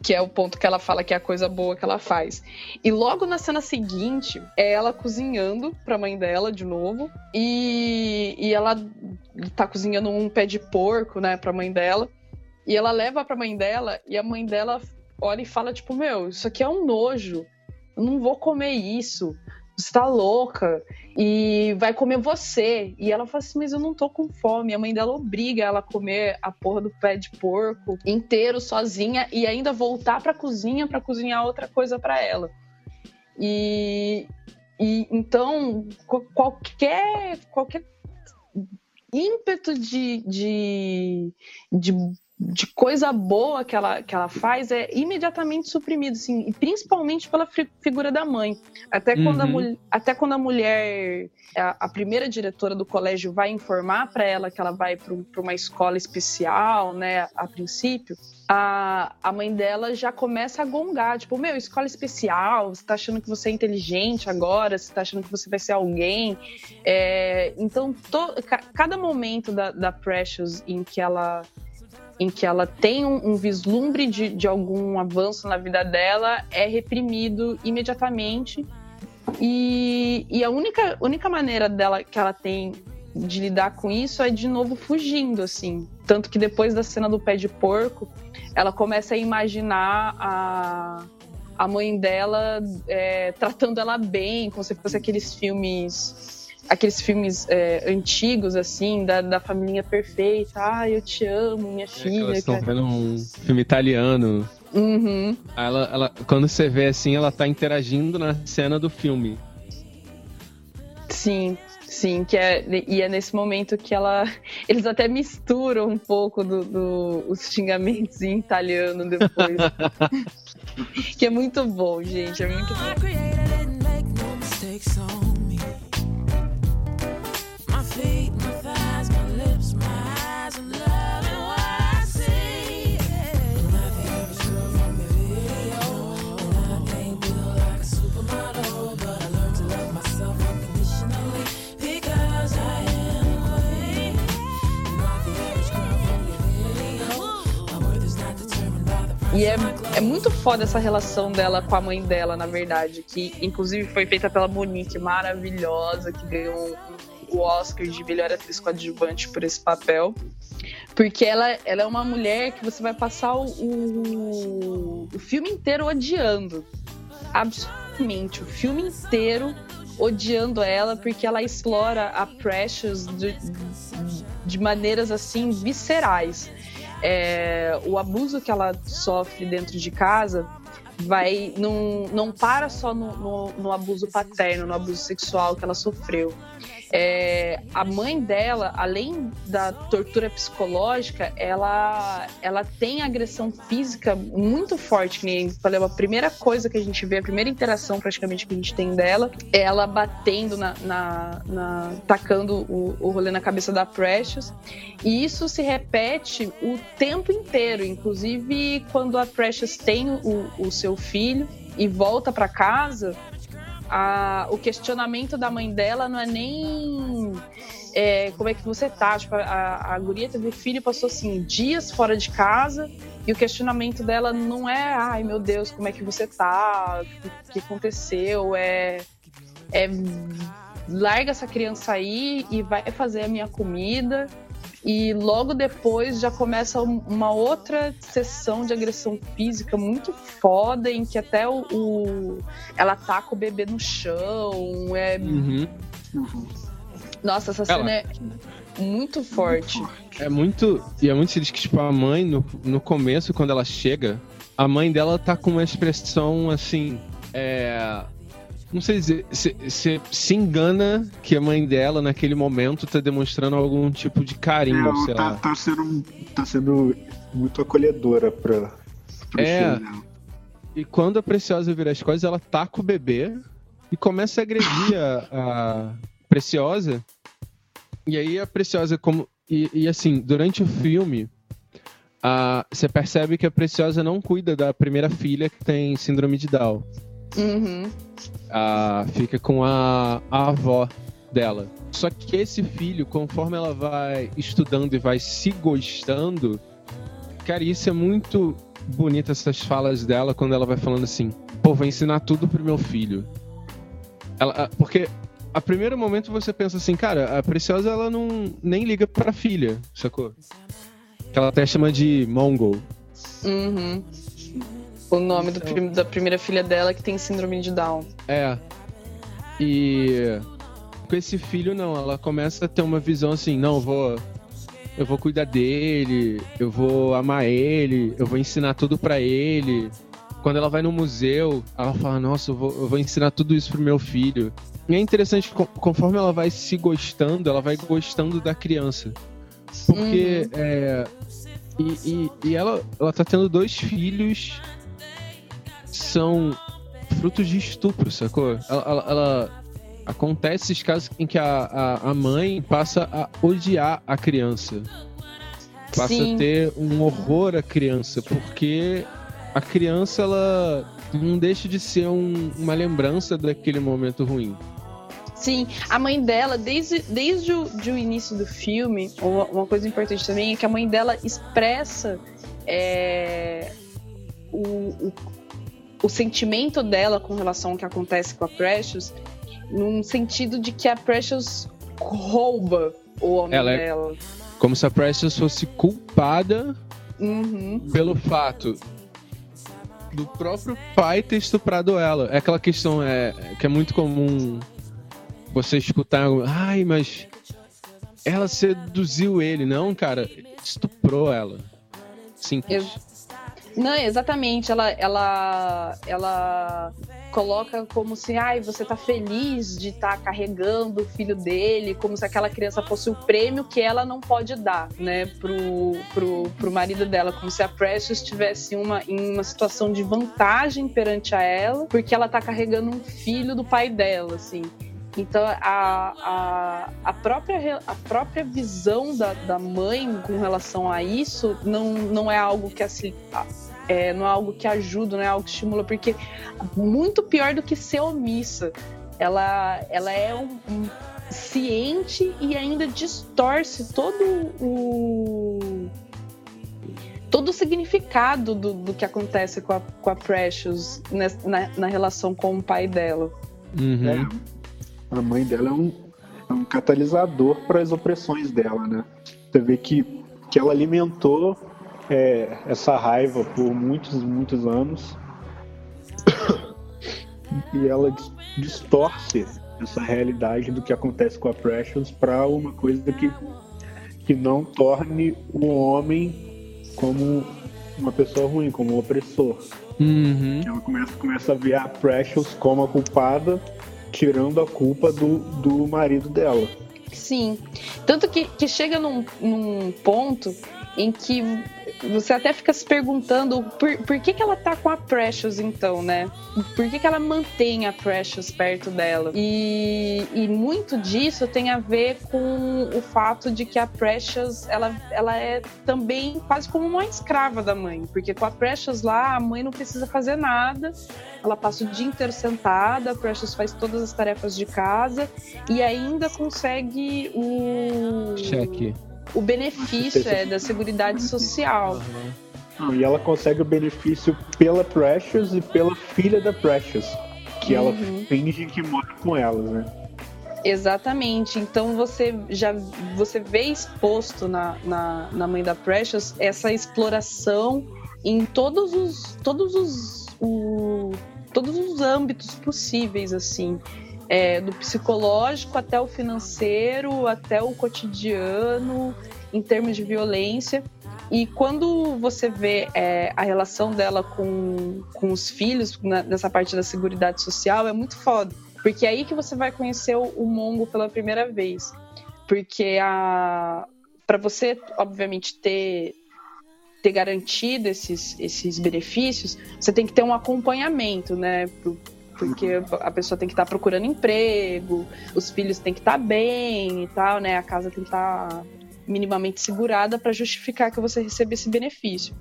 Que é o ponto que ela fala que é a coisa boa que ela faz. E logo na cena seguinte, é ela cozinhando pra mãe dela de novo. E, e ela tá cozinhando um pé de porco, né, pra mãe dela. E ela leva pra mãe dela e a mãe dela olha e fala, tipo, meu, isso aqui é um nojo. Eu não vou comer isso. Você tá louca. E vai comer você. E ela fala assim, mas eu não tô com fome. A mãe dela obriga ela a comer a porra do pé de porco inteiro, sozinha, e ainda voltar pra cozinha pra cozinhar outra coisa pra ela. E, e então, qu- qualquer, qualquer ímpeto de, de, de, de coisa boa que ela, que ela faz é imediatamente suprimido, assim, e principalmente pela fi- figura da mãe. Até quando, a, Uhum. mul- até quando a mulher, a, a primeira diretora do colégio, vai informar para ela que ela vai para uma escola especial, né, a princípio, a, a mãe dela já começa a gongar, tipo, meu, escola especial, você tá achando que você é inteligente agora, você tá achando que você vai ser alguém. É, então, to- ca- cada momento da, da Precious em que ela em que ela tem um, um vislumbre de, de algum avanço na vida dela é reprimido imediatamente e, e a única, única maneira dela que ela tem de lidar com isso é de novo fugindo, assim. Tanto que depois da cena do pé de porco, ela começa a imaginar a, a mãe dela é, tratando ela bem, como se fosse aqueles filmes. Aqueles filmes é, antigos, assim, da, da família perfeita. Ah, eu te amo, minha É filha. elas estão vendo um filme italiano. Uhum. Aí Ela, ela, quando você vê assim, ela tá interagindo na cena do filme. Sim, sim, que é, e é nesse momento que ela. Eles até misturam um pouco do, do- os xingamentos em italiano depois. que é muito bom, gente. É muito bom. E é, é muito foda essa relação dela com a mãe dela, na verdade, que inclusive foi feita pela Monique, maravilhosa, que ganhou o Oscar de melhor atriz coadjuvante por esse papel. Porque ela, ela é uma mulher que você vai passar o, o, o filme inteiro odiando. Absolutamente, o filme inteiro odiando ela, porque ela explora a Precious de, de maneiras assim viscerais é, o abuso que ela sofre dentro de casa vai não, não para só no, no- no abuso paterno, no abuso sexual que ela sofreu. É, a mãe dela, além da tortura psicológica, ela, ela tem agressão física muito forte. Que nem falei, a primeira coisa que a gente vê, a primeira interação praticamente que a gente tem dela, é ela batendo na. na, na- tacando o, o rolê na cabeça da Precious. E isso se repete o tempo inteiro, inclusive quando a Precious tem o, o seu filho e volta para casa, a- o questionamento da mãe dela não é nem é, como é que você tá. Tipo, a, a guria teve filho passou assim, dias fora de casa. E o questionamento dela não é, ai meu Deus, como é que você tá? O que, que aconteceu? É, é larga essa criança aí e vai fazer a minha comida. E logo depois já começa um- uma outra sessão de agressão física muito foda, em que até o, o- ela taca o bebê no chão. É... Uhum. Nossa, essa Ela- cena é muito forte. É muito. E é muito sinistro que, tipo, a mãe, no, no começo, quando ela chega, a mãe dela tá com uma expressão assim. É. Não sei dizer. Se, se, se engana que a mãe dela, naquele momento, tá demonstrando algum tipo de carinho, Ela sei tá, lá. tá sendo, tá sendo muito acolhedora pra, pro É. filho dela. E quando a Preciosa vira as coisas, ela taca o bebê e começa a agredir a, a Preciosa. E aí a Preciosa, como. E, e assim, durante o filme, a, você percebe que a Preciosa não cuida da primeira filha que tem síndrome de Down. Uhum. A, fica com a, a avó dela. Só que esse filho, conforme ela vai estudando e vai se gostando, cara, isso é muito bonito essas falas dela quando ela vai falando assim: pô, vou ensinar tudo pro meu filho. Ela, porque a primeiro momento você pensa assim, cara, a Preciosa ela não nem liga pra filha, sacou? Que ela até chama de Mongol. Uhum. O nome do prim- da primeira filha dela que tem síndrome de Down. É. E com esse filho não, ela começa a ter uma visão assim, não, eu vou eu vou cuidar dele, eu vou amar ele, eu vou ensinar tudo pra ele. Quando ela vai no museu, ela fala, nossa, eu vou, eu vou ensinar tudo isso pro meu filho. E é interessante, co- conforme ela vai se gostando, ela vai gostando da criança. Porque é, e, e, e ela, ela tá tendo dois filhos são frutos de estupro, sacou? Ela, ela- ela- acontece esses casos em que a, a, a mãe passa a odiar a criança. Passa Sim. a ter um horror à criança, porque a criança ela não deixa de ser um- uma lembrança daquele momento ruim. Sim, a mãe dela, desde, desde o de o início do filme, uma, uma coisa importante também é que a mãe dela expressa é, o, o, o sentimento dela com relação ao que acontece com a Precious, num sentido de que a Precious rouba o homem Ela é- dela. Como se a Precious fosse culpada Uhum. pelo fato do próprio pai ter estuprado ela. É aquela questão é, que é muito comum você escutar, ai, mas ela seduziu ele. Não, cara, estuprou ela. Simples. Eu- Não, exatamente. Ela, ela, ela coloca como se, ai, você tá feliz de estar carregando o filho dele, como se aquela criança fosse o prêmio que ela não pode dar, né, pro, pro, pro marido dela, como se a Precious estivesse uma, em uma situação de vantagem perante a ela, porque ela tá carregando um filho do pai dela, assim. Então, a, a, a, própria, a própria visão da, da mãe com relação a isso não, não é algo que assim, é, não é algo que ajuda, não é algo que estimula, porque muito pior do que ser omissa. Ela, ela é um, um ciente e ainda distorce todo o todo o significado do, do que acontece com a, com a Precious nes- na, na relação com o pai dela. Uhum. É, a mãe dela é um, é um catalisador para as opressões dela, né? Você vê que, que ela alimentou é, essa raiva por muitos, muitos anos. e ela dis- distorce essa realidade do que acontece com a Precious para uma coisa que, que não torne o homem como uma pessoa ruim, como um opressor. Uhum. Ela começa, começa a ver a Precious como a culpada, tirando a culpa do, do marido dela. Sim. Tanto que, que chega num, num ponto em que você até fica se perguntando por, por que, que ela tá com a Precious, então, né? Por que, que ela mantém a Precious perto dela? E, e muito disso tem a ver com o fato de que a Precious ela, ela é também quase como uma escrava da mãe. Porque com a Precious lá, a mãe não precisa fazer nada. Ela passa o dia inteiro sentada, a Precious faz todas as tarefas de casa e ainda consegue o Cheque. O benefício é da Seguridade Social. Não, e ela consegue o benefício pela Precious e pela filha da Precious, que ela Uhum. finge que mora com elas, né? Exatamente. Então você já você vê exposto na, na, na mãe da Precious essa exploração em todos os todos os o- todos os âmbitos possíveis assim. É, do psicológico até o financeiro, até o cotidiano, em termos de violência. E quando você vê é, a relação dela com, com os filhos, na- nessa parte da seguridade social, é muito foda. Porque é aí que você vai conhecer o, o Mongo pela primeira vez. Porque a para você, obviamente, ter ter garantido esses, esses benefícios, você tem que ter um acompanhamento, né? Por- Porque a pessoa tem que estar procurando emprego, os filhos têm que estar bem e tal, né? A casa tem que estar minimamente segurada para justificar que você receba esse benefício.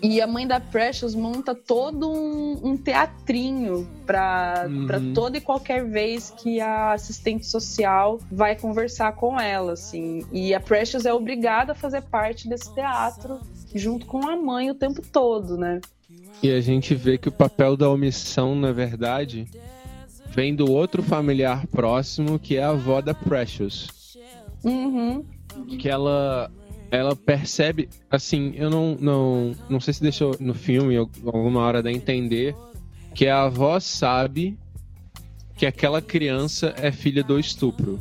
E a mãe da Precious monta todo um, um teatrinho para Uhum. toda e qualquer vez que a assistente social vai conversar com ela, assim. E a Precious é obrigada a fazer parte desse teatro junto com a mãe o tempo todo, né? E a gente vê que o papel da omissão, na verdade, vem do outro familiar próximo, que é a avó da Precious. Uhum. Que ela ela percebe, assim, eu não não, não sei se deixou no filme alguma hora dar a entender que a avó sabe que aquela criança é filha do estupro.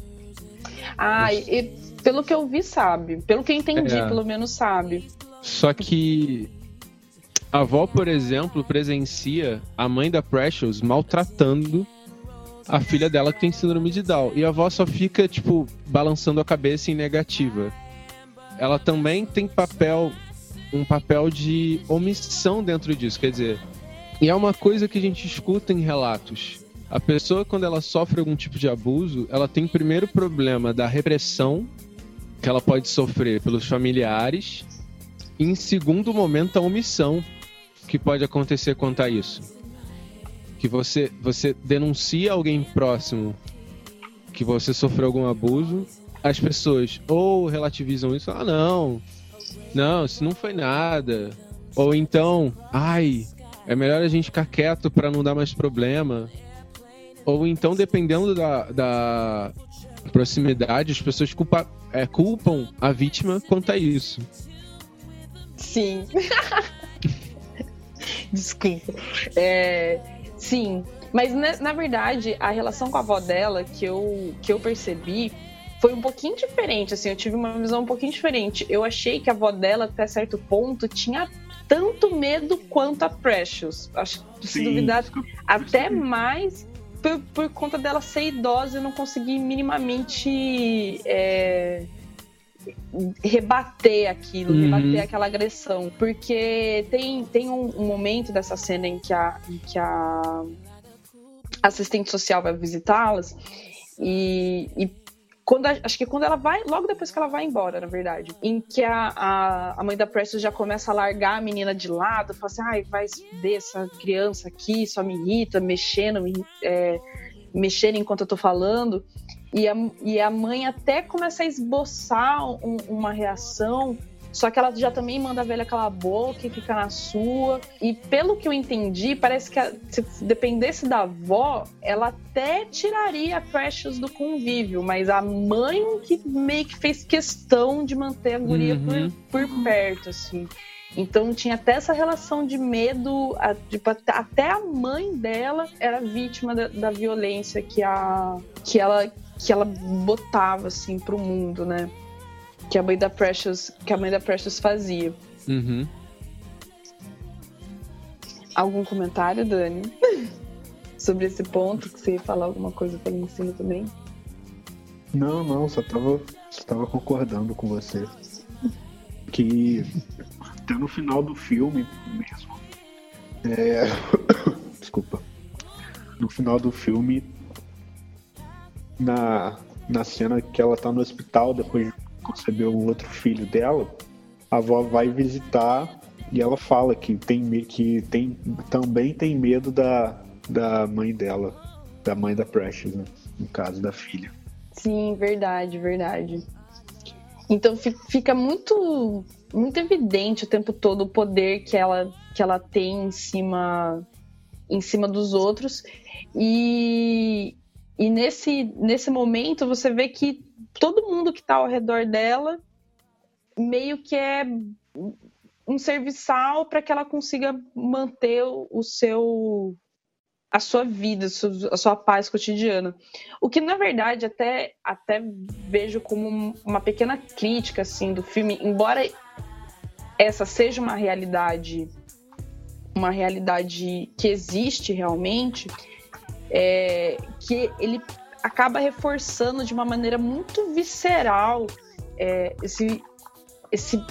Ah, e, e pelo que eu vi, sabe. Pelo que eu entendi, É. pelo menos sabe. Só que a avó, por exemplo, presencia a mãe da Precious maltratando a filha dela que tem síndrome de Down. E a avó só fica, tipo, balançando a cabeça em negativa. Ela também tem papel, um papel de omissão dentro disso. Quer dizer, e é uma coisa que a gente escuta em relatos. A pessoa, quando ela sofre algum tipo de abuso, ela tem primeiro problema da repressão que ela pode sofrer pelos familiares e, em segundo momento, a omissão que pode acontecer quanto a isso. Que você, você denuncia alguém próximo que você sofreu algum abuso, as pessoas ou relativizam isso, ah, não, não, isso não foi nada. Ou então, ai, é melhor a gente ficar quieto para não dar mais problema. Ou então, dependendo da, da proximidade, as pessoas culpa, é, culpam a vítima quanto a isso. Sim. Desculpa. É, sim, mas na, na verdade a relação com a avó dela que eu, que eu percebi foi um pouquinho diferente. Assim, eu tive uma visão um pouquinho diferente. Eu achei que a avó dela até certo ponto tinha tanto medo quanto a Precious. Acho que se duvidar, até mais por, por conta dela ser idosa e não conseguir minimamente é, rebater aquilo, Uhum. rebater aquela agressão. Porque tem, tem um, um momento dessa cena em que a, em que a assistente social vai visitá-las e, e quando a- acho que quando ela vai, logo depois que ela vai embora, na verdade, em que a, a, a mãe da Precious já começa a largar a menina de lado, fala assim, ai, vai fuder essa criança aqui, só me irrita, mexendo, me, é, mexendo enquanto eu tô falando. E a, e a mãe até começa a esboçar um- uma reação, só que ela já também manda a velha calar a boca e fica na sua. E pelo que eu entendi, parece que a- se dependesse da avó, ela até tiraria a Precious do convívio, mas a mãe que meio que fez questão de manter a guria Uhum. por, por perto, assim. Então tinha até essa relação de medo, a- tipo, até- a mãe dela era vítima da, da violência que, a, que, ela, que ela botava assim pro mundo, né? Que a mãe da Precious, que a mãe da Precious fazia. Uhum. Algum comentário, Dani? Sobre esse ponto, que você ia falar alguma coisa pra mim em cima também? Não, não, só tava, só tava concordando com você. Que até no final do filme mesmo. É... Desculpa. No final do filme, na, na cena que ela tá no hospital depois de conceber o outro filho dela, a avó vai visitar e ela fala que tem que tem também tem medo da, da mãe dela, da mãe da Precious, né? No caso da filha. Sim, verdade, verdade. Então fi- fica muito muito evidente o tempo todo o poder que ela que ela tem em cima em cima dos outros e e nesse nesse momento você vê que todo mundo que está ao redor dela meio que é um serviçal para que ela consiga manter o seu a sua vida, a sua- paz cotidiana. O que, na verdade, até, até vejo como um- uma pequena crítica assim, do filme, embora essa seja uma realidade, uma realidade que existe realmente, é, que ele acaba reforçando de uma maneira muito visceral é, esse, esse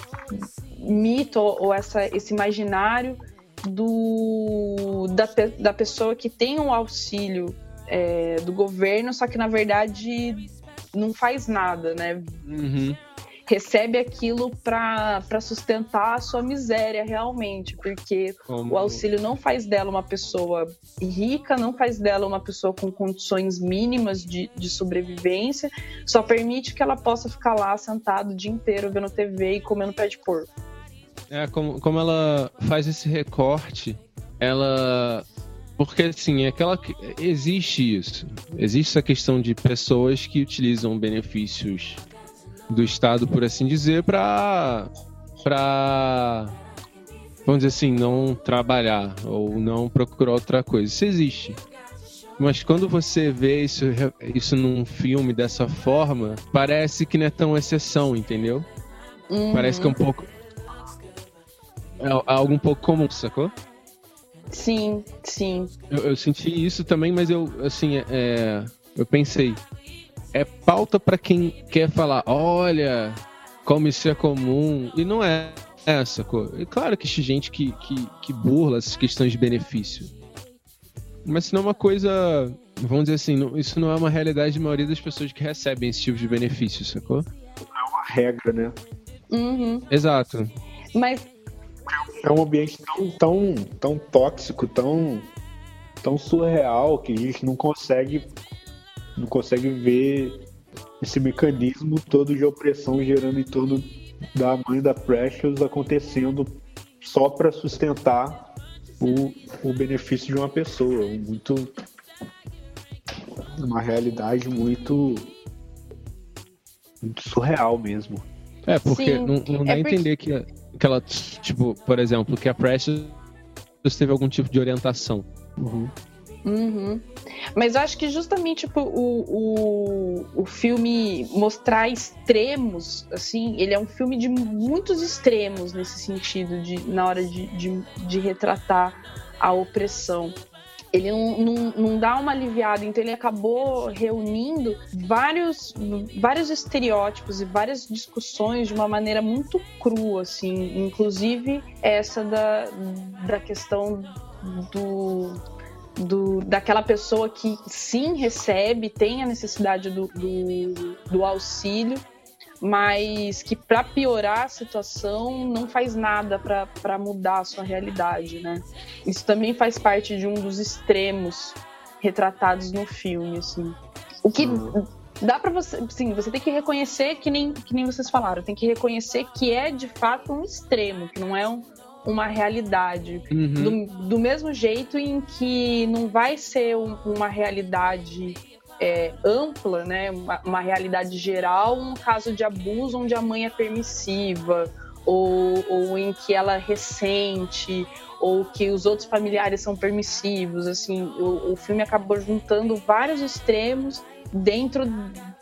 mito ou, essa, esse imaginário do, da, da pessoa que tem um auxílio é, do governo, só que na verdade não faz nada, né? Uhum. Recebe aquilo para sustentar a sua miséria realmente, porque Como- o auxílio não faz dela uma pessoa rica, não faz dela uma pessoa com condições mínimas de, de sobrevivência, só permite que ela possa ficar lá sentada o dia inteiro vendo TV e comendo pé de porco. É, como, como ela faz esse recorte, ela. Porque assim, é aquela. que- Existe isso. Existe essa questão de pessoas que utilizam benefícios do Estado, por assim dizer, para. para. Vamos dizer assim, não trabalhar ou não procurar outra coisa. Isso existe. Mas quando você vê isso, isso num filme dessa forma, parece que não é tão exceção, entendeu? Parece que é um pouco. É algo um pouco comum, sacou? Sim, sim. Eu, eu senti isso também, mas eu, assim, é, eu pensei. É pauta pra quem quer falar, olha, como isso é comum. E não é, é sacou? E claro que existe gente que, que, que burla essas questões de benefício. Mas se não é uma coisa. Vamos dizer assim, não- isso não é uma realidade da maioria das pessoas que recebem esse tipo de benefício, sacou? Uma regra, né? Uhum. Exato. Mas É um ambiente tão, tão, tão tóxico, tão, tão surreal que a gente não consegue, não consegue ver esse mecanismo todo de opressão gerando em torno da mãe da Precious acontecendo só para sustentar o, o benefício de uma pessoa. Muito. Uma realidade muito. muito surreal mesmo. É, porque Sim, não, não dá é a porque- entender que, que ela, tipo, por exemplo, que a Precious teve algum tipo de orientação. Uhum. Mas eu acho que justamente tipo, o, o, o filme mostrar extremos, assim, ele é um filme de muitos extremos nesse sentido, de, na hora de, de, de retratar a opressão. Ele não, não, não dá uma aliviada, então ele acabou reunindo vários, vários estereótipos e várias discussões de uma maneira muito crua, assim, inclusive essa da, da questão do do, daquela pessoa que sim recebe, tem a necessidade do, do, do auxílio, mas que para piorar a situação não faz nada para mudar a sua realidade, né? Isso também faz parte de um dos extremos retratados no filme, assim. O que dá para você, sim, você tem que reconhecer que nem que nem vocês falaram, tem que reconhecer que é de fato um extremo, que não é um, uma realidade. Uhum. Do, do mesmo jeito em que não vai ser um- uma realidade é, ampla, né? Uma, uma realidade geral, um caso de abuso onde a mãe é permissiva, ou, ou em que ela ressente, ou que os outros familiares são permissivos. Assim, o, o filme acabou juntando vários extremos dentro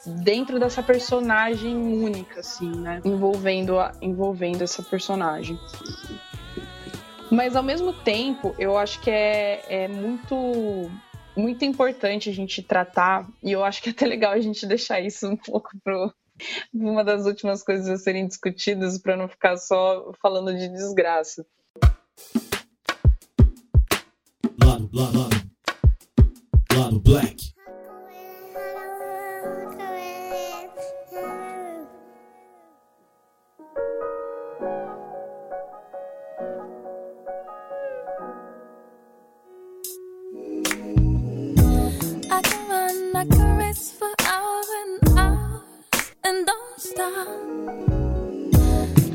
dentro dessa personagem única, assim, né? Envolvendo, a, envolvendo essa personagem. Mas ao mesmo tempo, eu acho que é, é muito muito importante a gente tratar, e eu acho que é até legal a gente deixar isso um pouco pro uma das últimas coisas a serem discutidas para não ficar só falando de desgraça. Lado, lado, lado. Lado Black.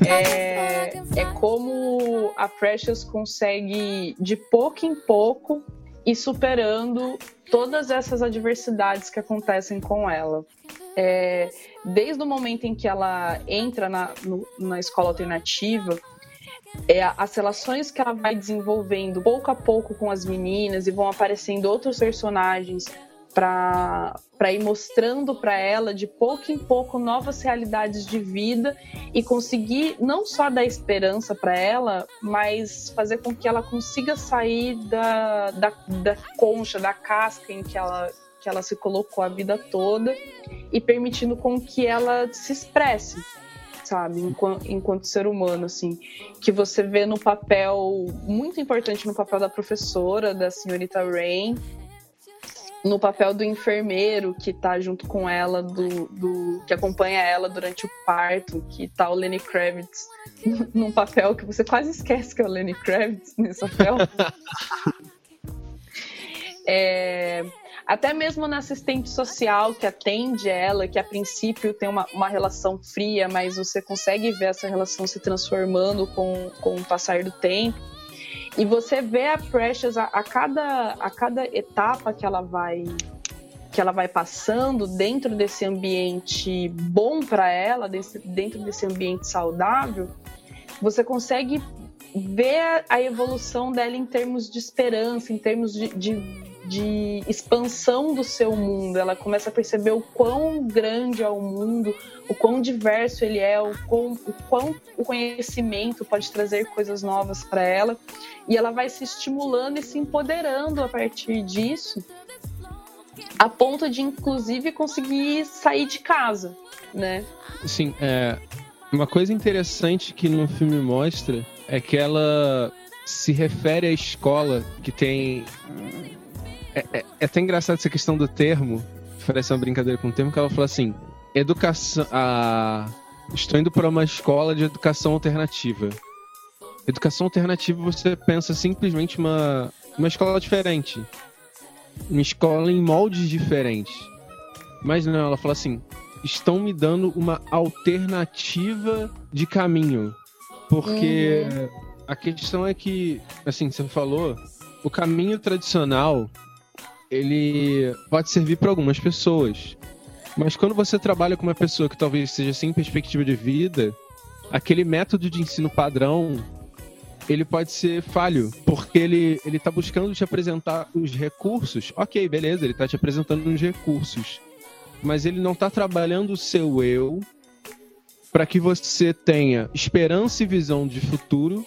É, é como a Precious consegue, de pouco em pouco, ir superando todas essas adversidades que acontecem com ela. É, desde o momento em que ela entra na, no- na escola alternativa, é, as relações que ela vai desenvolvendo pouco a pouco com as meninas e vão aparecendo outros personagens para ir mostrando para ela de pouco em pouco novas realidades de vida e conseguir não só dar esperança para ela, mas fazer com que ela consiga sair da, da, da concha, da casca em que ela, que ela se colocou a vida toda e permitindo com que ela se expresse, sabe, enquanto, enquanto ser humano, assim, que você vê no papel muito importante no papel da professora, da senhorita Rain, no papel do enfermeiro que tá junto com ela, do, do- que acompanha ela durante o parto, que tá o Lenny Kravitz num papel que você quase esquece que é o Lenny Kravitz nesse papel. É, até mesmo na assistente social que atende ela, que a princípio tem uma, uma relação fria, mas você consegue ver essa relação se transformando com, com o passar do tempo. E você vê a Precious a, a cada, a cada etapa que ela vai que ela vai passando dentro desse ambiente bom para ela, desse- dentro desse ambiente saudável, você consegue ver a evolução dela em termos de esperança, em termos de, de, de expansão do seu mundo. Ela começa a perceber o quão grande é o mundo, o quão diverso ele é, o quão o, quão o conhecimento pode trazer coisas novas para ela. E ela vai se estimulando e se empoderando a partir disso, a ponto de, inclusive, conseguir sair de casa, né? Sim, é. Uma coisa interessante que no filme mostra é que ela se refere à escola que tem. É, é, é até engraçado essa questão do termo, parece uma brincadeira com o termo, que ela fala assim: educação. A... Estou indo para uma escola de educação alternativa. Educação alternativa você pensa simplesmente uma, uma escola diferente. Uma escola em moldes diferentes. Mas não, ela fala assim: estão me dando uma alternativa de caminho. Porque a questão é que, assim, você falou, o caminho tradicional ele pode servir para algumas pessoas. Mas quando você trabalha com uma pessoa que talvez seja sem perspectiva de vida, aquele método de ensino padrão ele pode ser falho, porque ele, ele tá buscando te apresentar os recursos. Ok, beleza, ele tá te apresentando os recursos. Mas ele não tá trabalhando o seu eu para que você tenha esperança e visão de futuro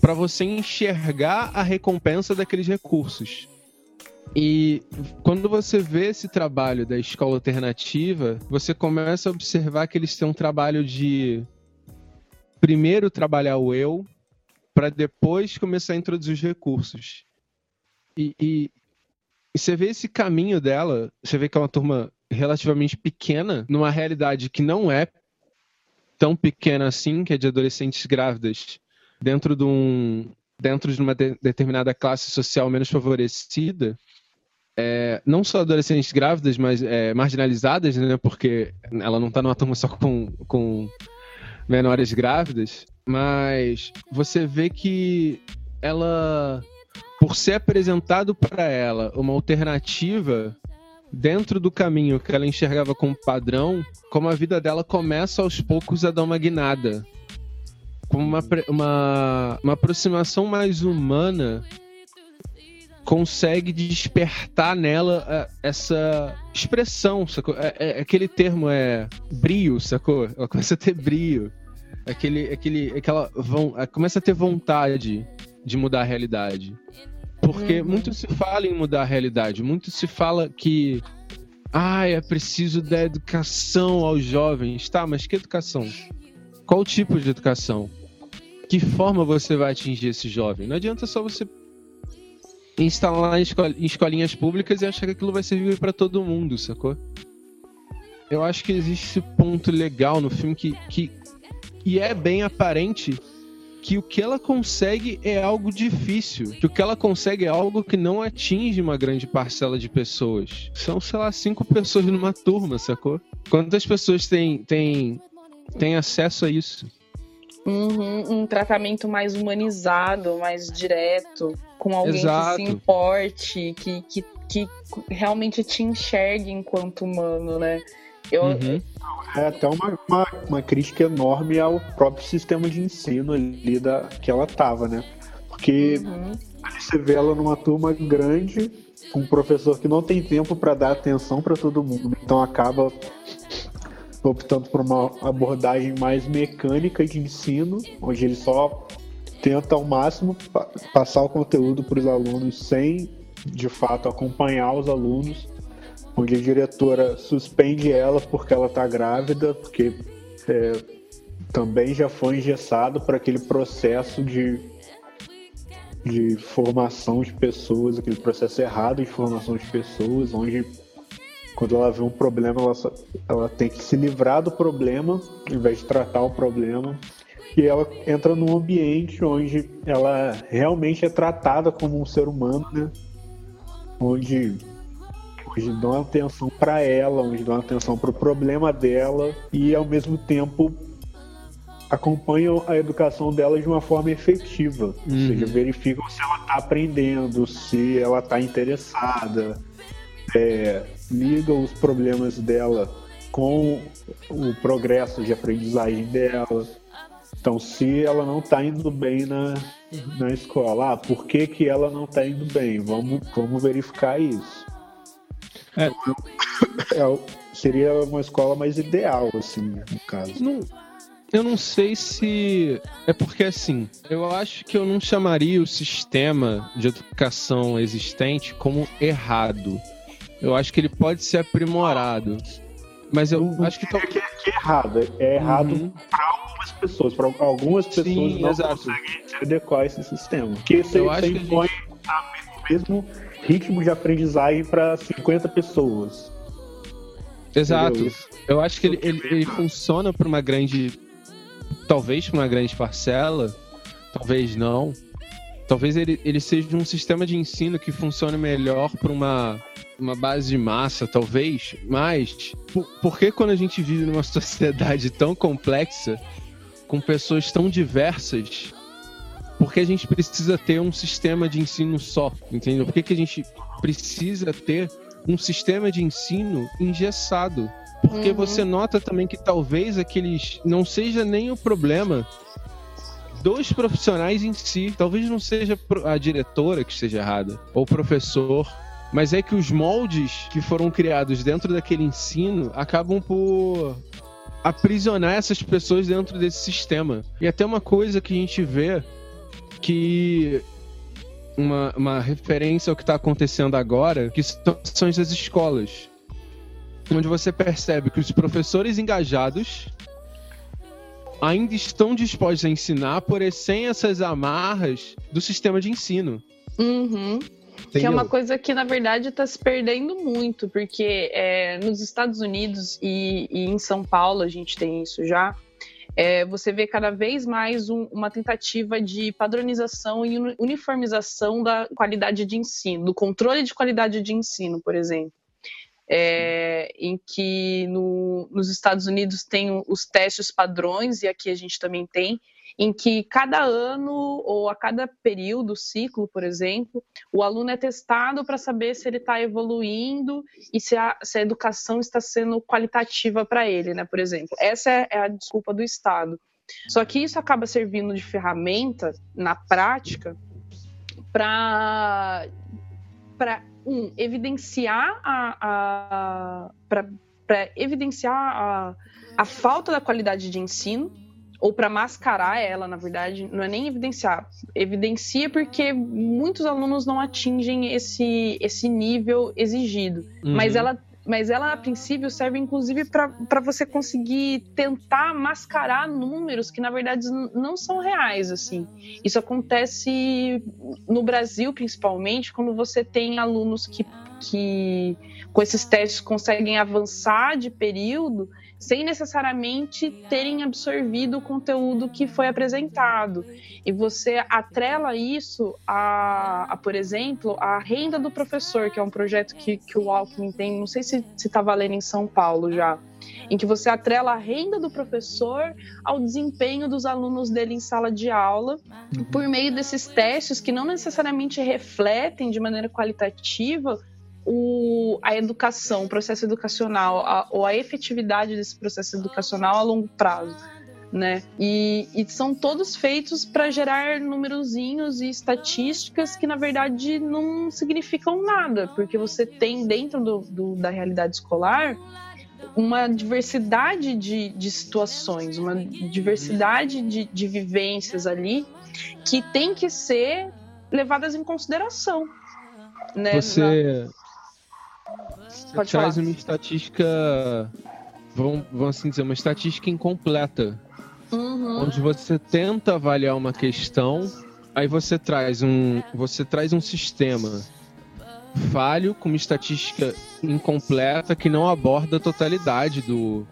para você enxergar a recompensa daqueles recursos. E quando você vê esse trabalho da escola alternativa, você começa a observar que eles têm um trabalho de primeiro trabalhar o eu para depois começar a introduzir os recursos. E, e- e você vê esse caminho dela, você vê que é uma turma relativamente pequena, numa realidade que não é tão pequena assim, que é de adolescentes grávidas, dentro de um dentro de uma de- determinada classe social menos favorecida, é, não só adolescentes grávidas, mas é, marginalizadas, né? Porque ela não tá numa turma só com, com menores grávidas, mas você vê que ela, por ser apresentado para ela uma alternativa dentro do caminho que ela enxergava como padrão, como a vida dela começa aos poucos a dar uma guinada. Como uma, uma, uma aproximação mais humana consegue despertar nela é, essa expressão, sacou? É, é- aquele termo é brio, sacou? Ela começa a ter brio. Aquele, aquele, aquela, ela começa a ter vontade de mudar a realidade. Porque Uhum. muito se fala em mudar a realidade, muito se fala que ah, é preciso dar educação aos jovens. Tá, mas que educação? Qual tipo de educação? Que forma você vai atingir esse jovem? Não adianta só você instalar em, escol- em escolinhas públicas e achar que aquilo vai servir para todo mundo, sacou? Eu acho que existe esse ponto legal no filme que, que e é bem aparente que o que ela consegue é algo difícil. Que o que ela consegue é algo que não atinge uma grande parcela de pessoas. São, sei lá, cinco pessoas numa turma, sacou? Quantas pessoas têm, têm, têm acesso a isso? Uhum, um tratamento mais humanizado, mais direto, com alguém Exato. que se importe, que, que, que realmente te enxergue enquanto humano, né? Eu, Uhum. É até uma, uma, uma crítica enorme ao próprio sistema de ensino ali da, que ela tava, né? Porque Uhum. você vê ela numa turma grande, com um professor que não tem tempo para dar atenção para todo mundo, então acaba optando por uma abordagem mais mecânica de ensino, onde ele só tenta ao máximo pa- passar o conteúdo para os alunos sem, de fato, acompanhar os alunos, onde a diretora suspende ela porque ela está grávida, porque é, também já foi engessado para aquele processo de, de formação de pessoas, aquele processo errado de formação de pessoas, onde quando ela vê um problema, ela, só- ela tem que se livrar do problema, ao invés de tratar o problema. E ela entra num ambiente onde ela realmente é tratada como um ser humano, né? Onde, onde dão atenção para ela, onde dão atenção para o problema dela e ao mesmo tempo acompanham a educação dela de uma forma efetiva. Ou Uhum. seja, verificam se ela está aprendendo, se ela está interessada, é, ligam os problemas dela com o progresso de aprendizagem dela. Então, se ela não está indo bem na, na escola, ah, por que, que ela não está indo bem? Vamos, vamos verificar isso. É. É seria uma escola mais ideal, assim, no caso. Não, eu não sei se. É porque assim, eu acho que eu não chamaria o sistema de educação existente como errado. Eu acho que ele pode ser aprimorado. Mas eu Não acho que tal- Que é, que é errado. É errado Uhum. para algumas pessoas. Para algumas pessoas Sim, não exato. conseguem se adequar a esse sistema. Porque você, você impõe a- o mesmo ritmo de aprendizagem para 50 pessoas. Exato. Eu acho que ele, ele, ele funciona para uma grande. Talvez para uma grande parcela, talvez não. Talvez ele, ele seja um sistema de ensino que funcione melhor para uma, uma base de massa, talvez. Mas, por, por que quando a gente vive numa sociedade tão complexa, com pessoas tão diversas, por que a gente precisa ter um sistema de ensino só? Entendeu? Por que, que a gente precisa ter um sistema de ensino engessado? Porque Uhum. você nota também que talvez aqueles. Não seja nem o problema dos profissionais em si. Talvez não seja a diretora que esteja errada, ou o professor. Mas é que os moldes que foram criados dentro daquele ensino acabam por aprisionar essas pessoas dentro desse sistema. E até uma coisa que a gente vê que uma, uma referência ao que está acontecendo agora, que são as escolas. Onde você percebe que os professores engajados ainda estão dispostos a ensinar, porém sem essas amarras do sistema de ensino. Uhum. Que é uma coisa que, na verdade, está se perdendo muito, porque é, nos Estados Unidos e, e em São Paulo a gente tem isso já. é, você vê cada vez mais um- uma tentativa de padronização e uni- uniformização da qualidade de ensino, do controle de qualidade de ensino, por exemplo. É, em que no- nos Estados Unidos tem os testes padrões, e aqui a gente também tem, em que cada ano ou a cada período, ciclo, por exemplo, o aluno é testado para saber se ele está evoluindo e se a, se a educação está sendo qualitativa para ele, né? Por exemplo, essa é, é a desculpa do Estado. Só que isso acaba servindo de ferramenta na prática para um evidenciar a, a para evidenciar a, a falta da qualidade de ensino ou para mascarar ela, na verdade, não é nem evidenciar, evidencia porque muitos alunos não atingem esse, esse nível exigido. Mas Uhum. ela, mas ela a princípio serve inclusive para você conseguir tentar mascarar números que na verdade não são reais assim. Isso acontece no Brasil principalmente quando você tem alunos que, que com esses testes conseguem avançar de período sem necessariamente terem absorvido o conteúdo que foi apresentado. E você atrela isso a, a, por exemplo, a renda do professor, que é um projeto que, que o Alckmin tem, não sei se está valendo em São Paulo já, em que você atrela a renda do professor ao desempenho dos alunos dele em sala de aula, por meio desses testes que não necessariamente refletem de maneira qualitativa o, a educação, o processo educacional, a, ou a efetividade desse processo educacional a longo prazo. Né? E, e são todos feitos para gerar numerozinhos e estatísticas que, na verdade, não significam nada, porque você tem dentro do, do- da realidade escolar uma diversidade de, de situações, uma diversidade de, de vivências ali que tem que ser levadas em consideração. Né? Você, você Pode traz falar. uma estatística, vamos, vamos assim dizer, uma estatística incompleta, Uhum. onde você tenta avaliar uma questão, aí você traz um, você traz um sistema falho com uma estatística incompleta que não aborda a totalidade do,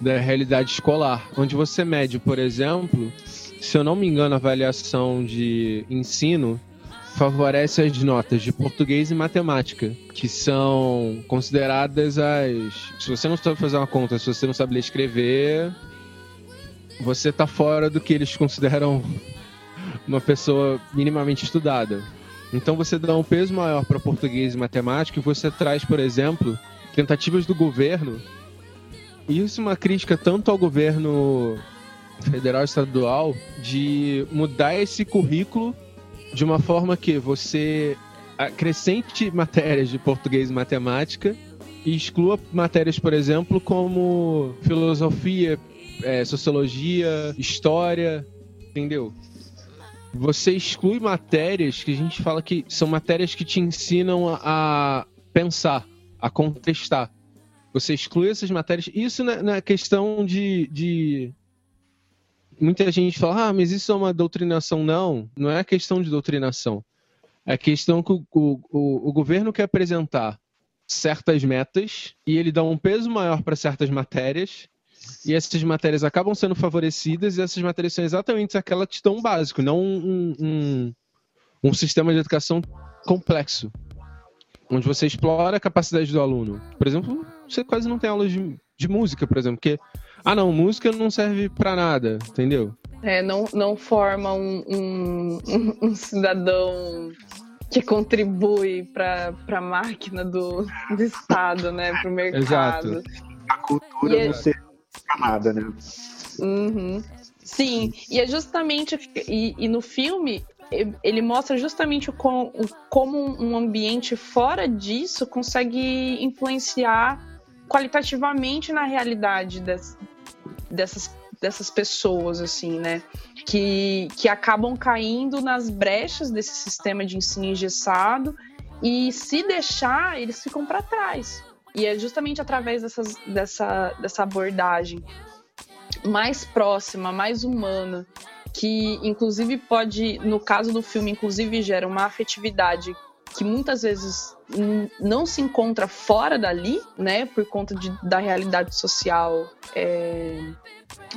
da realidade escolar, onde você mede, por exemplo, se eu não me engano, a avaliação de ensino favorece as notas de português e matemática, que são consideradas as. Se você não sabe fazer uma conta, se você não sabe ler escrever, você tá fora do que eles consideram uma pessoa minimamente estudada. Então você dá um peso maior para português e matemática e você traz, por exemplo, tentativas do governo. Isso é uma crítica tanto ao governo federal e estadual de mudar esse currículo de uma forma que você acrescente matérias de português e matemática e exclua matérias, por exemplo, como filosofia, eh, sociologia, história, entendeu? Você exclui matérias que a gente fala que são matérias que te ensinam a, a pensar, a contestar. Você exclui essas matérias. Isso na, na questão de, de muita gente fala, ah, mas isso é uma doutrinação. Não, não é questão de doutrinação. É questão que o, o, o, governo quer apresentar certas metas e ele dá um peso maior para certas matérias e essas matérias acabam sendo favorecidas e essas matérias são exatamente aquelas que estão básico, não um, um, um sistema de educação complexo, onde você explora a capacidade do aluno. Por exemplo, você quase não tem aulas de, de música, por exemplo, porque ah não, música não serve para nada, entendeu? É, não, não forma um, um, um- cidadão que contribui para a máquina do, do Estado, né? Para o mercado. Exato. A cultura E é- não serve pra nada, né? Uhum. Sim, e é justamente. E, e no filme, ele mostra justamente o com- o- como um ambiente fora disso consegue influenciar qualitativamente na realidade das- dessas, dessas pessoas, assim, né? Que, que acabam caindo nas brechas desse sistema de ensino engessado e se deixar, eles ficam para trás. E é justamente através dessas, dessa, dessa abordagem mais próxima, mais humana, que inclusive pode, no caso do filme, inclusive gera uma afetividade que muitas vezes não se encontra fora dali, né, por conta de, da realidade social, é,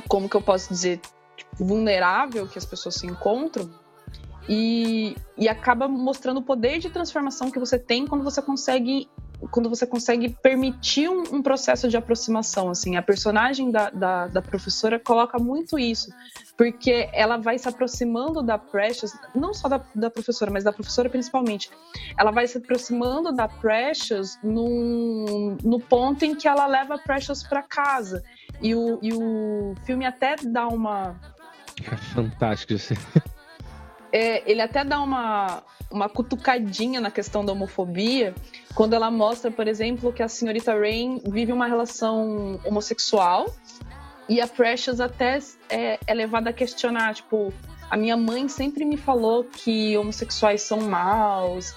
como que eu posso dizer, tipo, vulnerável que as pessoas se encontram, e, e acaba mostrando o poder de transformação que você tem quando você consegue quando você consegue permitir um, um processo de aproximação, assim, a personagem da, da, da professora coloca muito isso, porque ela vai se aproximando da Precious, não só da, da professora, mas da professora principalmente, ela vai se aproximando da Precious num, no ponto em que ela leva a Precious para casa, e o, e o filme até dá uma, É fantástico isso. É, ele até dá uma, uma cutucadinha na questão da homofobia, quando ela mostra, por exemplo, que a senhorita Rain vive uma relação homossexual e a Precious até é, é levada a questionar, tipo, a minha mãe sempre me falou que homossexuais são maus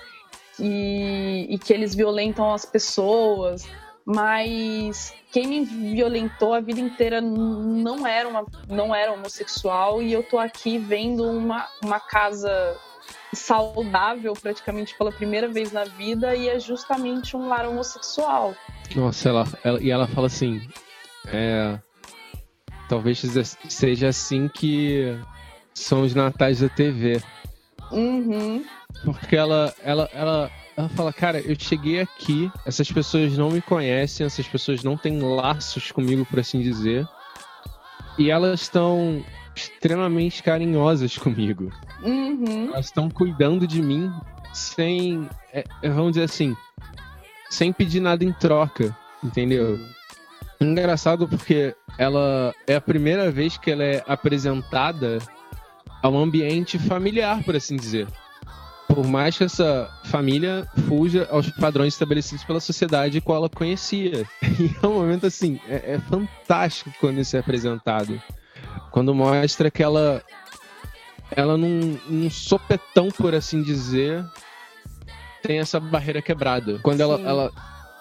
e, e que eles violentam as pessoas, mas quem me violentou a vida inteira não era uma não era homossexual e eu tô aqui vendo uma, uma casa saudável praticamente pela primeira vez na vida e é justamente um lar homossexual. Nossa, ela, ela- e ela fala assim, é, talvez seja assim que são os natais da TV. Uhum. Porque ela, ela, ela, ela fala, cara, eu cheguei aqui, essas pessoas não me conhecem, essas pessoas não têm laços comigo, por assim dizer. E elas estão extremamente carinhosas comigo. Uhum. Elas estão cuidando de mim sem, é, é, vamos dizer assim, sem pedir nada em troca, entendeu? Engraçado porque ela é a primeira vez que ela é apresentada a um ambiente familiar, por assim dizer. Por mais que essa família fuja aos padrões estabelecidos pela sociedade qual ela conhecia. E é um momento assim, é, é fantástico quando isso é apresentado. Quando mostra que ela ela num, num sopetão, por assim dizer, tem essa barreira quebrada. Quando ela, ela,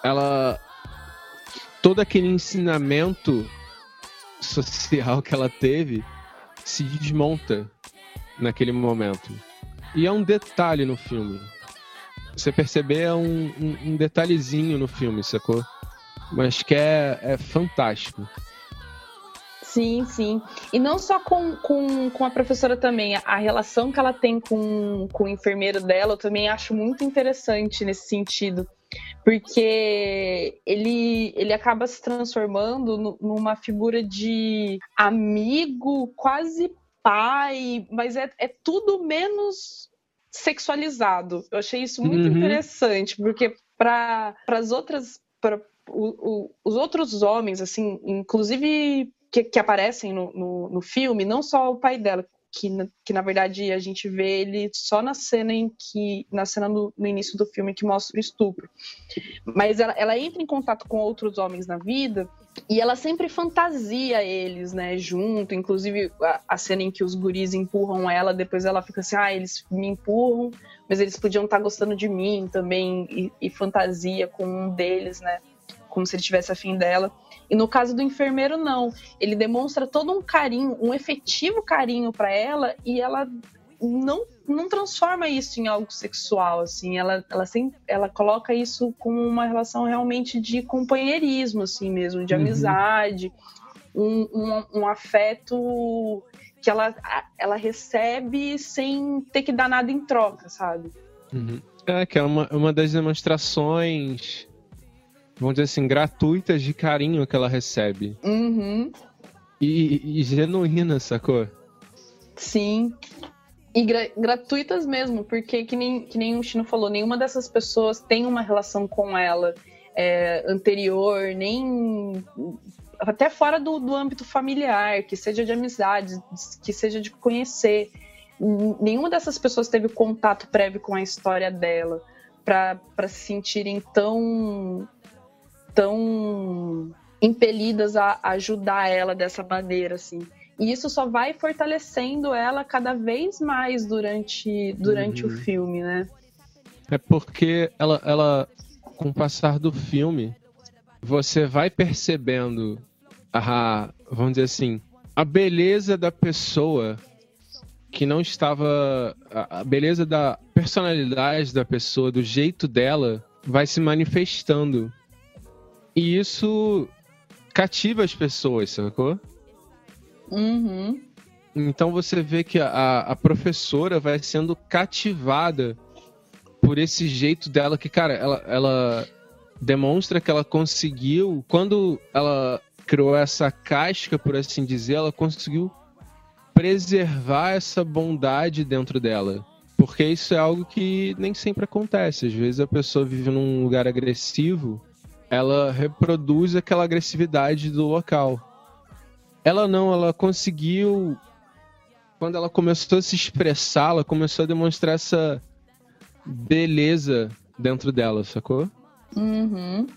ela. Todo aquele ensinamento social que ela teve se desmonta naquele momento. E é um detalhe no filme. Você perceber é um, um, um detalhezinho no filme, sacou? Mas que é, é fantástico. Sim, sim. E não só com, com, com a professora também, a relação que ela tem com, com o enfermeiro dela, eu também acho muito interessante nesse sentido. Porque ele, ele acaba se transformando nu- numa figura de amigo, quase pai, mas é, é tudo menos sexualizado. Eu achei isso muito Uhum. interessante, porque para as outras. Pra, o- o- os outros homens, assim, inclusive que, que aparecem no, no, no filme, não só o pai dela, que, na- que na verdade a gente vê ele só na cena em que. na cena no, no início do filme que mostra o estupro. Mas ela, ela entra em contato com outros homens na vida e ela sempre fantasia eles, né, junto. Inclusive a, a cena em que os guris empurram ela, depois ela fica assim, ah, eles me empurram, mas eles podiam estar gostando de mim também, e, e fantasia com um deles, né, como se ele tivesse afim dela. E no caso do enfermeiro, não. Ele demonstra todo um carinho, um efetivo carinho para ela, e ela não, não transforma isso em algo sexual, assim. Ela, ela, sempre, ela coloca isso como uma relação realmente de companheirismo, assim mesmo, de Uhum. amizade, um, um, um afeto que ela, ela recebe sem ter que dar nada em troca, sabe? Uhum. É, que é uma, uma das demonstrações, vamos dizer assim, gratuitas de carinho que ela recebe. Uhum. E, e genuína, sacou? Sim. E gra- gratuitas mesmo, porque que nem, que nem o Chino falou, nenhuma dessas pessoas tem uma relação com ela. é, anterior, nem até fora do, do âmbito familiar, que seja de amizade, que seja de conhecer. Nenhuma dessas pessoas teve contato prévio com a história dela para se sentirem tão tão impelidas a ajudar ela dessa maneira assim. E isso só vai fortalecendo ela cada vez mais durante durante Uhum. o filme, né? É porque ela, ela, com o passar do filme, você vai percebendo a, vamos dizer assim, a beleza da pessoa que não estava, a a beleza da personalidade da pessoa, do jeito dela, vai se manifestando. E isso cativa as pessoas, sacou? Uhum. Então você vê que a, a professora vai sendo cativada por esse jeito dela que, cara, ela, ela demonstra que ela conseguiu, quando ela criou essa casca, por assim dizer, ela conseguiu preservar essa bondade dentro dela. Porque isso é algo que nem sempre acontece. Às vezes a pessoa vive num lugar agressivo, ela reproduz aquela agressividade do local. Ela não, ela conseguiu. Quando ela começou a se expressar, ela começou a demonstrar essa beleza dentro dela, sacou? Uhum.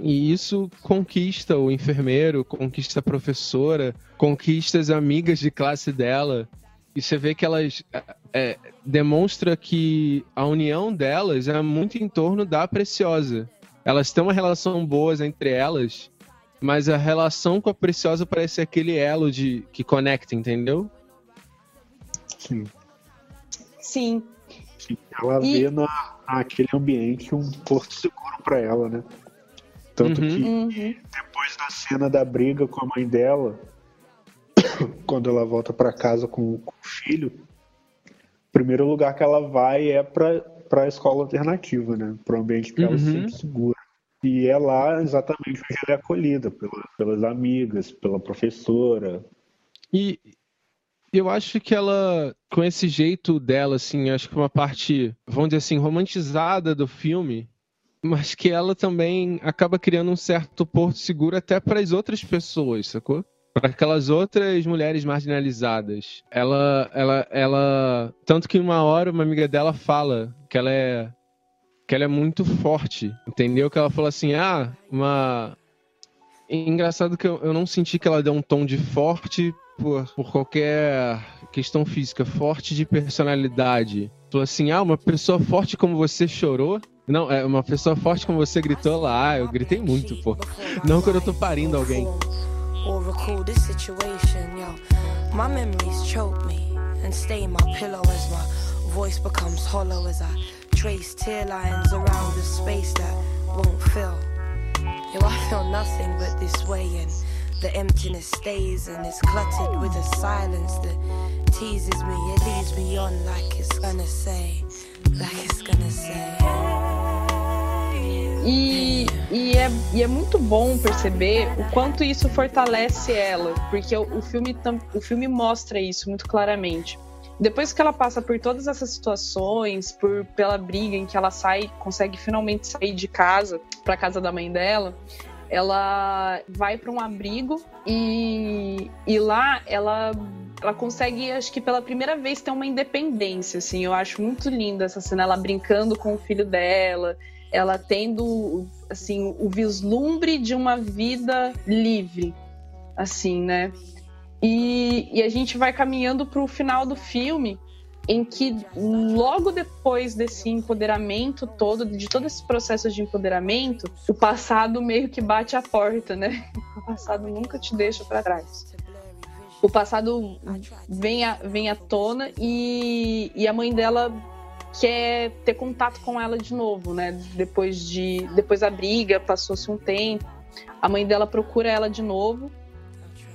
E isso conquista o enfermeiro, conquista a professora, conquista as amigas de classe dela. E você vê que elas é, é, demonstra que a união delas é muito em torno da Preciosa. Elas têm uma relação boa entre elas, mas a relação com a Preciosa parece aquele elo de que conecta, entendeu? Sim. Sim. Sim. Ela E- vê na, naquele ambiente um porto seguro pra ela, né? Tanto Uhum. que Uhum. depois da cena da briga com a mãe dela, quando ela volta pra casa com, com o filho, o primeiro lugar que ela vai é pra, pra escola alternativa, né? Pro ambiente que ela Uhum. sente segura. E é lá exatamente onde ela é acolhida pela- pelas amigas, pela professora. E eu acho que ela, com esse jeito dela, assim, acho que uma parte, vamos dizer assim, romantizada do filme, mas que ela também acaba criando um certo porto seguro até para as outras pessoas, sacou? Para aquelas outras mulheres marginalizadas. Ela, ela, ela. Tanto que uma hora uma amiga dela fala que ela é. Que ela é muito forte, entendeu? Que ela falou assim: ah, uma. Engraçado que eu, eu não senti que ela deu um tom de forte por, por qualquer questão física, forte de personalidade. Falou assim: ah, uma pessoa forte como você chorou. Não, é uma pessoa forte como você gritou lá. Ah, eu gritei muito, pô. Não quando eu tô parindo alguém. Or recall this situation, yo. My memories choke me and stain my pillow as my voice becomes hollow as I trace tear lines around the space that won't fill. Yo, I feel nothing but this way, and the emptiness stays, and it's cluttered with a silence that teases me. It leads me on like it's gonna say, like it's gonna say. E, e, é, e é muito bom perceber o quanto isso fortalece ela, porque o, o filme, o filme mostra isso muito claramente. Depois que ela passa por todas essas situações, por pela briga em que ela sai, consegue finalmente sair de casa para casa da mãe dela, ela vai para um abrigo e, e lá ela ela consegue, acho que pela primeira vez, ter uma independência, assim. Eu acho muito linda essa cena, ela brincando com o filho dela, ela tendo, assim, o vislumbre de uma vida livre, assim, né? E, e a gente vai caminhando para o final do filme, em que logo depois desse empoderamento todo, de todo esse processo de empoderamento, o passado meio que bate a porta, né? O passado nunca te deixa para trás. O passado vem à, vem tona e, e a mãe dela quer ter contato com ela de novo, né? Depois de depois da briga, passou-se um tempo, a mãe dela procura ela de novo.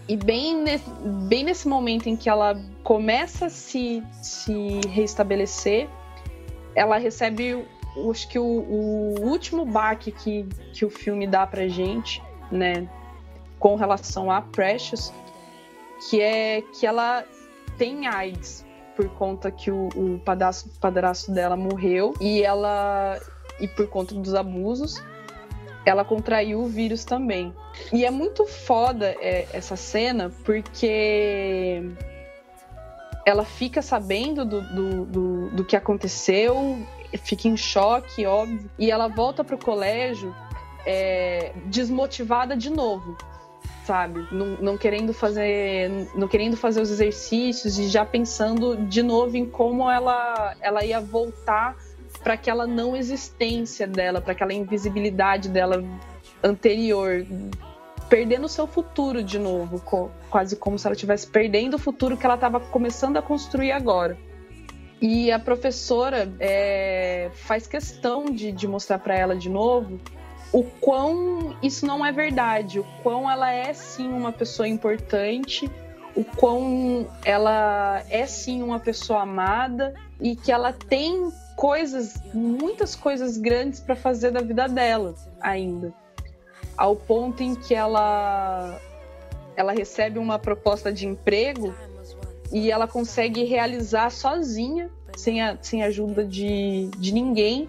E bem nesse, bem nesse momento em que ela começa a se, se reestabelecer, ela recebe, acho que o, o último baque que, que o filme dá pra gente, né, com relação a Precious, que é que ela tem AIDS por conta que o, o padrasto, padrasto dela morreu e ela e por conta dos abusos ela contraiu o vírus também. E é muito foda é, essa cena porque ela fica sabendo do, do, do, do que aconteceu, fica em choque, óbvio, e ela volta pro colégio é, desmotivada de novo, sabe? Não, não querendo fazer, não querendo fazer os exercícios e já pensando de novo em como ela, ela ia voltar para aquela não existência dela, para aquela invisibilidade dela anterior, perdendo seu futuro de novo, co- quase como se ela estivesse perdendo o futuro que ela estava começando a construir agora. E a professora é, faz questão de, de mostrar para ela de novo o quão isso não é verdade, o quão ela é sim uma pessoa importante, o quão ela é sim uma pessoa amada e que ela tem coisas, muitas coisas grandes para fazer da vida dela ainda. Ao ponto em que ela ela recebe uma proposta de emprego e ela consegue realizar sozinha, sem a, sem ajuda de, de ninguém,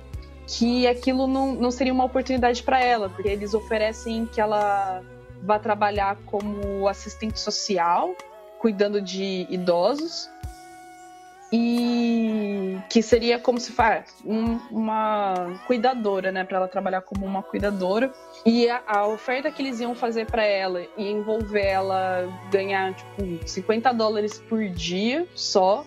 que aquilo não, não seria uma oportunidade para ela, porque eles oferecem que ela vá trabalhar como assistente social, cuidando de idosos, e que seria como se faz um- uma cuidadora, né, para ela trabalhar como uma cuidadora. E a, a oferta que eles iam fazer para ela e envolver ela ganhar tipo 50 dólares por dia só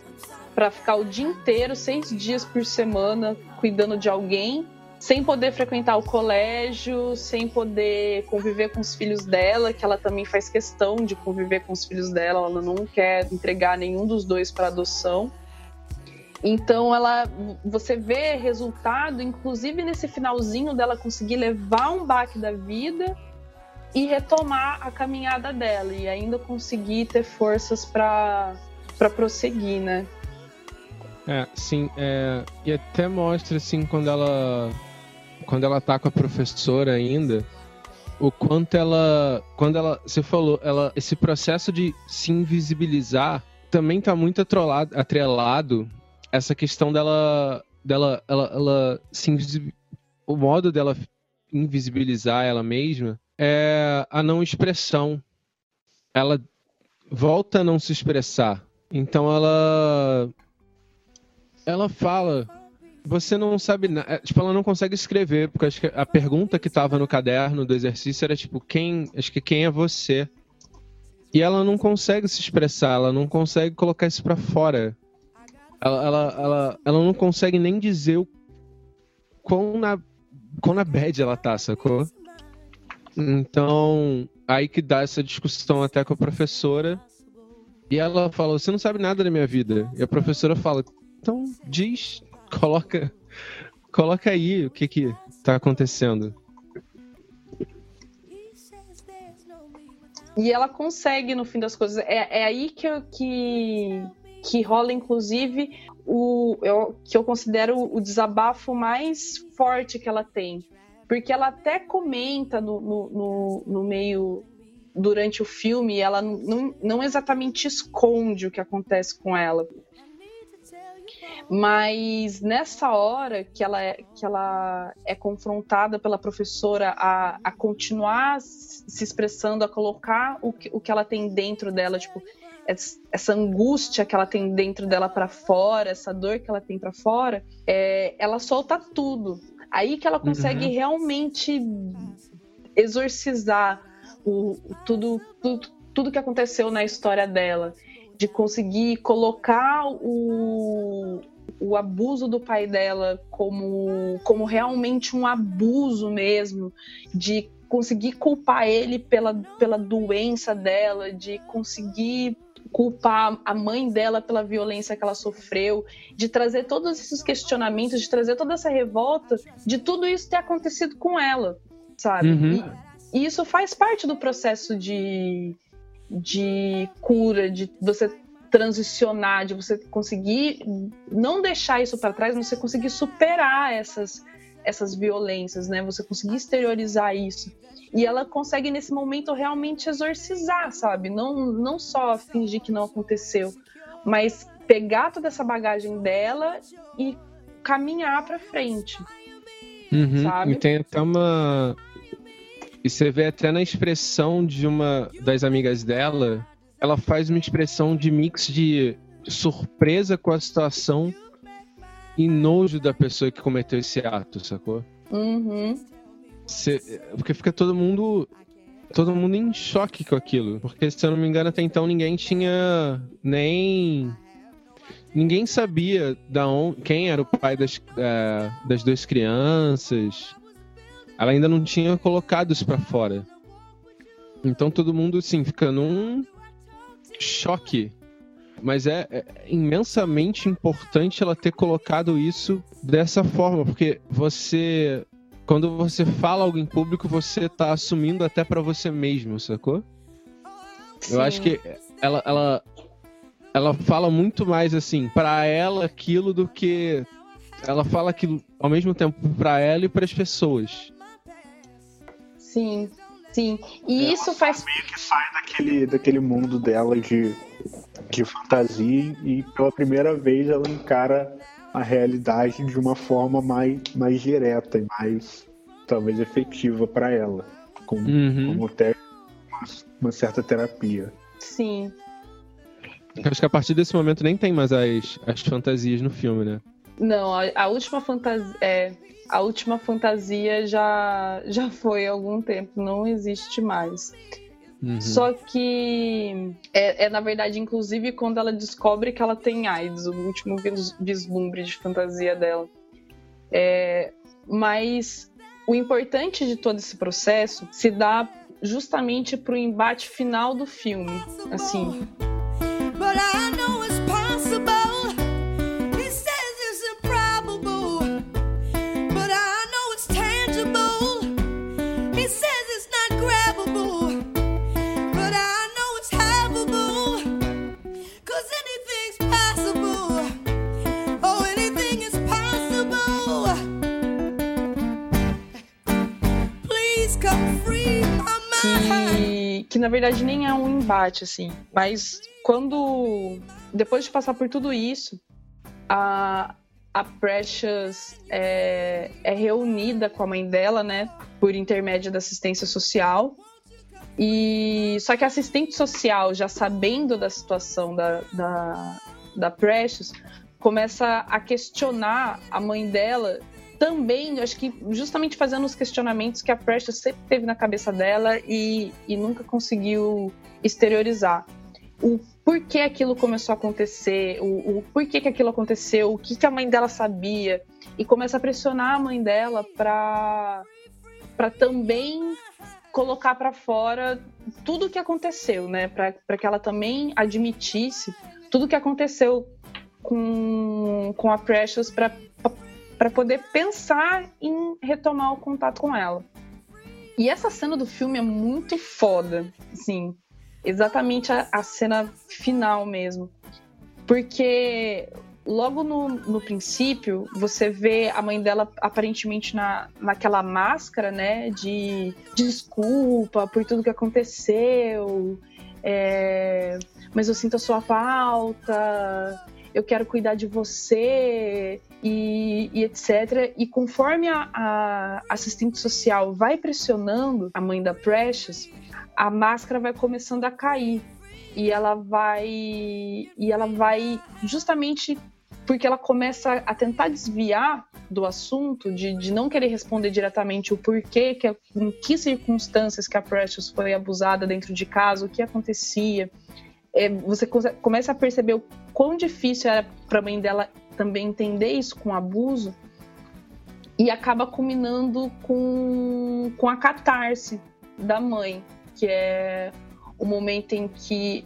para ficar o dia inteiro, seis dias por semana, cuidando de alguém, sem poder frequentar o colégio, sem poder conviver com os filhos dela, que ela também faz questão de conviver com os filhos dela, ela não quer entregar nenhum dos dois para adoção. Então ela, você vê resultado, inclusive nesse finalzinho dela conseguir levar um baque da vida e retomar a caminhada dela e ainda conseguir ter forças para para prosseguir, né? É, sim, é, e até mostra assim quando ela quando ela tá com a professora ainda, o quanto ela, quando ela, você falou, ela esse processo de se invisibilizar também tá muito atrolado, atrelado essa questão dela dela ela, ela se invisi- o modo dela invisibilizar ela mesma é a não expressão. Ela volta a não se expressar. Então ela ela fala, você não sabe nada. Tipo, ela não consegue escrever, porque acho que a pergunta que tava no caderno do exercício era tipo, quem. Acho que quem é você? E ela não consegue se expressar, ela não consegue colocar isso pra fora. Ela, ela, ela, ela não consegue nem dizer o quão na, quão na bad ela tá, sacou? Então, aí que dá essa discussão até com a professora. E ela fala, você não sabe nada da minha vida. E a professora fala, então diz, coloca, coloca aí o que que tá acontecendo. E ela consegue, no fim das coisas. É, é aí que, eu- que, que rola, inclusive, o eu, que eu considero o desabafo mais forte que ela tem. Porque ela até comenta no, no, no, no meio, durante o filme, ela não, não exatamente esconde o que acontece com ela. Mas nessa hora que ela é, que ela é confrontada pela professora a, a continuar se expressando, a colocar o que, o que ela tem dentro dela, tipo, es- essa angústia que ela tem dentro dela para fora, essa dor que ela tem para fora, é, ela solta tudo. Aí que ela consegue Uhum. realmente exorcizar o, o- tudo, tudo, tudo que aconteceu na história dela de conseguir colocar o, o abuso do pai dela como, como realmente um abuso mesmo, de conseguir culpar ele pela, pela doença dela, de conseguir culpar a mãe dela pela violência que ela sofreu, de trazer todos esses questionamentos, de trazer toda essa revolta, de tudo isso ter acontecido com ela, sabe? Uhum. E, e isso faz parte do processo de, de cura, de você transicionar, de você conseguir não deixar isso para trás, você conseguir superar essas essas violências, né? Você conseguir exteriorizar isso. E ela consegue nesse momento realmente exorcizar, sabe? Não não só fingir que não aconteceu, mas pegar toda essa bagagem dela e caminhar para frente. Uhum, Sabe? E tem até uma. E você vê até na expressão de uma das amigas dela, ela faz uma expressão de mix de surpresa com a situação e nojo da pessoa que cometeu esse ato, sacou? Uhum. Cê- porque fica todo mundo todo mundo em choque com aquilo, porque se eu não me engano até então ninguém tinha nem ninguém sabia da on... quem era o pai das, é, das duas crianças. Ela ainda não tinha colocado isso pra fora. Então todo mundo assim fica num choque. Mas é, é imensamente importante ela ter colocado isso dessa forma, porque você quando você fala algo em público, você tá assumindo até pra você mesmo, sacou? Eu acho Sim. que ela, ela, ela fala muito mais assim, pra ela aquilo do que. Ela fala aquilo ao mesmo tempo pra ela e pras pessoas. Sim, sim. E isso faz. meio que sai daquele, daquele mundo dela de, de fantasia e pela primeira vez ela encara a realidade de uma forma mais, mais direta e mais talvez efetiva para ela, como, Uhum. como até uma, uma certa terapia. Sim. Eu Acho que a partir desse momento nem tem mais as, as fantasias no filme, né? Não, a, a última fantasia. É, a última fantasia já, já foi há algum tempo, não existe mais. Uhum. Só que é, é, na verdade, inclusive, quando ela descobre que ela tem AIDS, o último vis- vislumbre de fantasia dela. É, mas o importante de todo esse processo se dá justamente pro embate final do filme. Assim, But que, na verdade nem é um embate, assim. Mas quando. Depois de passar por tudo isso, a, a Precious é, é reunida com a mãe dela, né? Por intermédio da assistência social. E só que a assistente social, já sabendo da situação da, da, da Precious, começa a questionar a mãe dela também, acho que justamente fazendo os questionamentos que a Precious sempre teve na cabeça dela e, e nunca conseguiu exteriorizar. O porquê aquilo começou a acontecer, o, o porquê que aquilo aconteceu, o que, que a mãe dela sabia, e começa a pressionar a mãe dela para também colocar para fora tudo o que aconteceu, né? Para que ela também admitisse tudo o que aconteceu com, com a Precious para para poder pensar em retomar o contato com ela. E essa cena do filme é muito foda, assim, exatamente a, a cena final mesmo. Porque logo no, no princípio, você vê a mãe dela aparentemente na, naquela máscara, né, de desculpa por tudo que aconteceu, é, mas eu sinto a sua falta, eu quero cuidar de você e, e etc. E conforme a, a assistente social vai pressionando a mãe da Precious, a máscara vai começando a cair e ela vai e ela vai justamente porque ela começa a tentar desviar do assunto, de, de não querer responder diretamente o porquê, que, em que circunstâncias que a Precious foi abusada dentro de casa, o que acontecia. É, você come- começa a perceber o quão difícil era para a mãe dela também entender isso com abuso e acaba culminando com, com a catarse da mãe, que é o momento em que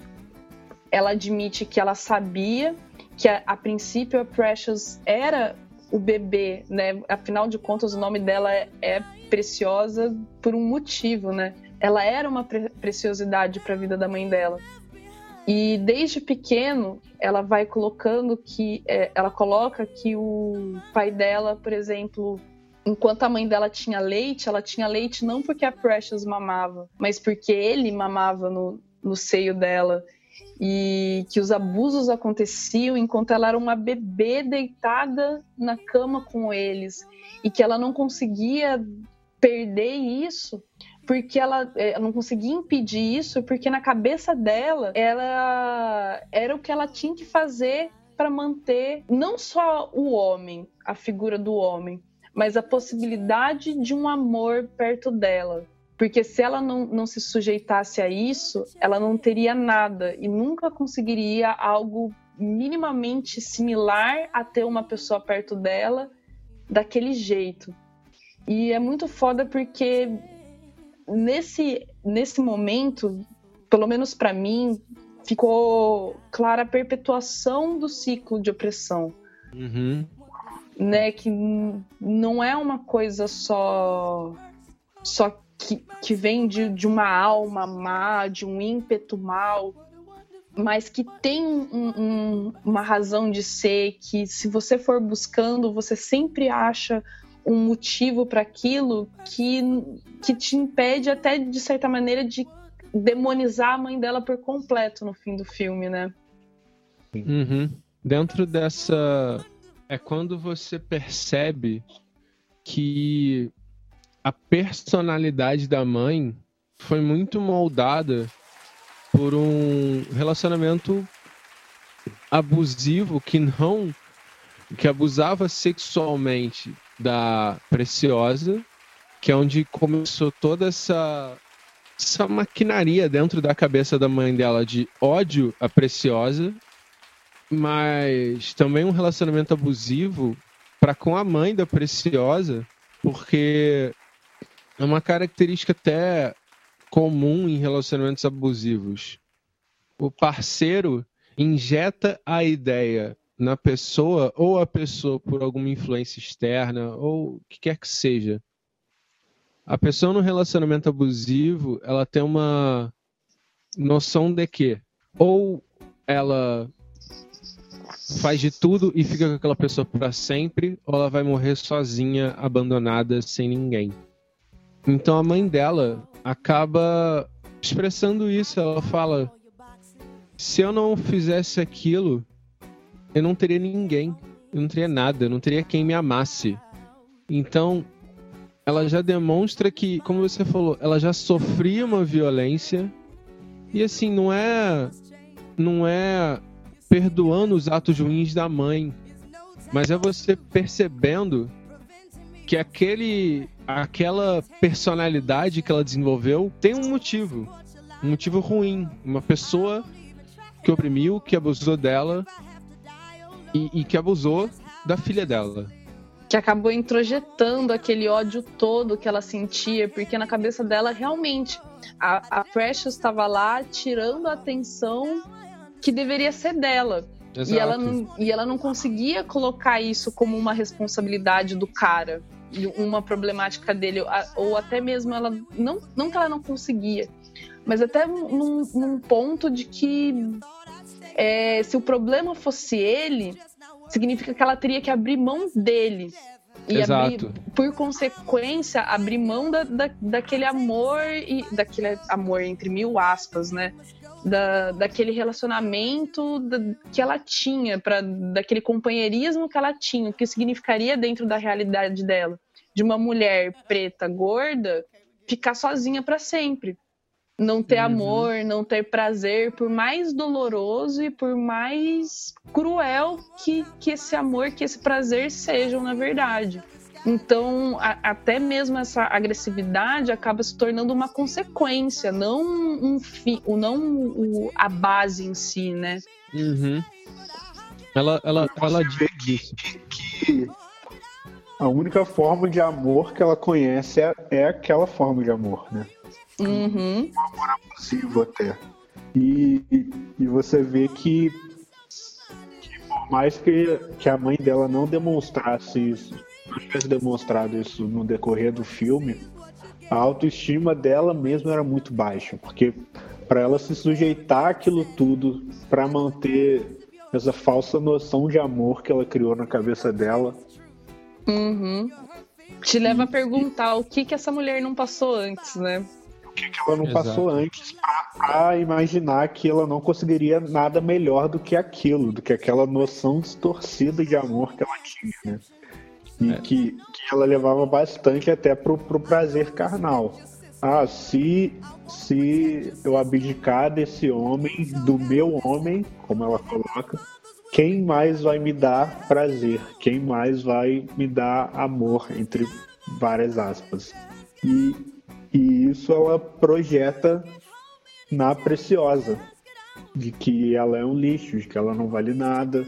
ela admite que ela sabia que a, a princípio a Precious era o bebê, né? Afinal de contas, o nome dela é, é preciosa por um motivo, né? Ela era uma pre- preciosidade para a vida da mãe dela. E desde pequeno, ela vai colocando que. é, ela coloca que o pai dela, por exemplo, enquanto a mãe dela tinha leite, ela tinha leite não porque a Precious mamava, mas porque ele mamava no, no seio dela. E que os abusos aconteciam enquanto ela era uma bebê deitada na cama com eles. E que ela não conseguia perder isso porque ela, ela não conseguia impedir isso, porque na cabeça dela, ela era o que ela tinha que fazer para manter não só o homem, a figura do homem, mas a possibilidade de um amor perto dela. Porque se ela não, não se sujeitasse a isso, ela não teria nada e nunca conseguiria algo minimamente similar a ter uma pessoa perto dela daquele jeito. E é muito foda porque nesse, nesse momento, pelo menos para mim, ficou clara a perpetuação do ciclo de opressão, Uhum. né? Que não é uma coisa só só que, que vem de, de uma alma má, de um ímpeto mal, mas que tem um- um- uma razão de ser, que se você for buscando, você sempre acha um motivo para aquilo que, que te impede até de certa maneira de demonizar a mãe dela por completo no fim do filme, né? Uhum. Dentro dessa. É quando você percebe que a personalidade da mãe foi muito moldada por um relacionamento abusivo que não. que abusava sexualmente da Preciosa, que é onde começou toda essa. essa maquinaria dentro da cabeça da mãe dela de ódio à Preciosa mas também um relacionamento abusivo para com a mãe da Preciosa, porque é uma característica até comum em relacionamentos abusivos. O parceiro injeta a ideia na pessoa ou a pessoa por alguma influência externa ou o que quer que seja. A pessoa no relacionamento abusivo, ela tem uma noção de que ou ela faz de tudo e fica com aquela pessoa para sempre, ou ela vai morrer sozinha, abandonada, sem ninguém. Então a mãe dela acaba expressando isso. Ela fala: se eu não fizesse aquilo, eu não teria ninguém, eu não teria nada, eu não teria quem me amasse. Então ela já demonstra que, como você falou, ela já sofria uma violência. E assim não é, não é perdoando os atos ruins da mãe, mas é você percebendo que aquele aquela personalidade que ela desenvolveu tem um motivo, um motivo ruim, uma pessoa que oprimiu, que abusou dela e, e que abusou da filha dela. que acabou introjetando aquele ódio todo que ela sentia, porque na cabeça dela realmente a, a Precious estava lá tirando a atenção que deveria ser dela. E ela, não, e ela não conseguia colocar isso como uma responsabilidade do cara, e uma problemática dele, ou até mesmo ela. Não, não que ela não conseguia, mas até num, num ponto de que é, se o problema fosse ele, significa que ela teria que abrir mão dele. E abrir, Exato. por consequência, abrir mão da, da, daquele amor e daquele amor entre mil aspas, né? Da, daquele relacionamento da- que ela tinha, pra, daquele companheirismo que ela tinha, o que significaria dentro da realidade dela, de uma mulher preta, gorda, ficar sozinha para sempre. Não ter Uhum. amor, não ter prazer, por mais doloroso e por mais cruel que, que esse amor, que esse prazer sejam, na verdade. Então, a- até mesmo essa agressividade acaba se tornando uma consequência, não um fi, o- não o- a base em si, né? Uhum. Ela, ela, ela diz isso. que a única forma de amor que ela conhece é, é aquela forma de amor, né? Uhum. Possível até. E, e você vê que, que por mais que, que a mãe dela não demonstrasse isso, não tivesse demonstrado isso no decorrer do filme, a autoestima dela mesma era muito baixa, porque para ela se sujeitar àquilo tudo, para manter essa falsa noção de amor que ela criou na cabeça dela, Uhum. Te leva a perguntar o que que essa mulher não passou antes, né? Que ela não Exato. passou antes para imaginar que ela não conseguiria nada melhor do que aquilo, do que aquela noção distorcida de amor que ela tinha, né? E É. que, que ela levava bastante até pro, pro prazer carnal. Ah, se, se eu abdicar desse homem, do meu homem, como ela coloca, quem mais vai me dar prazer? Quem mais vai me dar amor? Entre várias aspas. E, e isso ela projeta na Preciosa, de que ela é um lixo, de que ela não vale nada,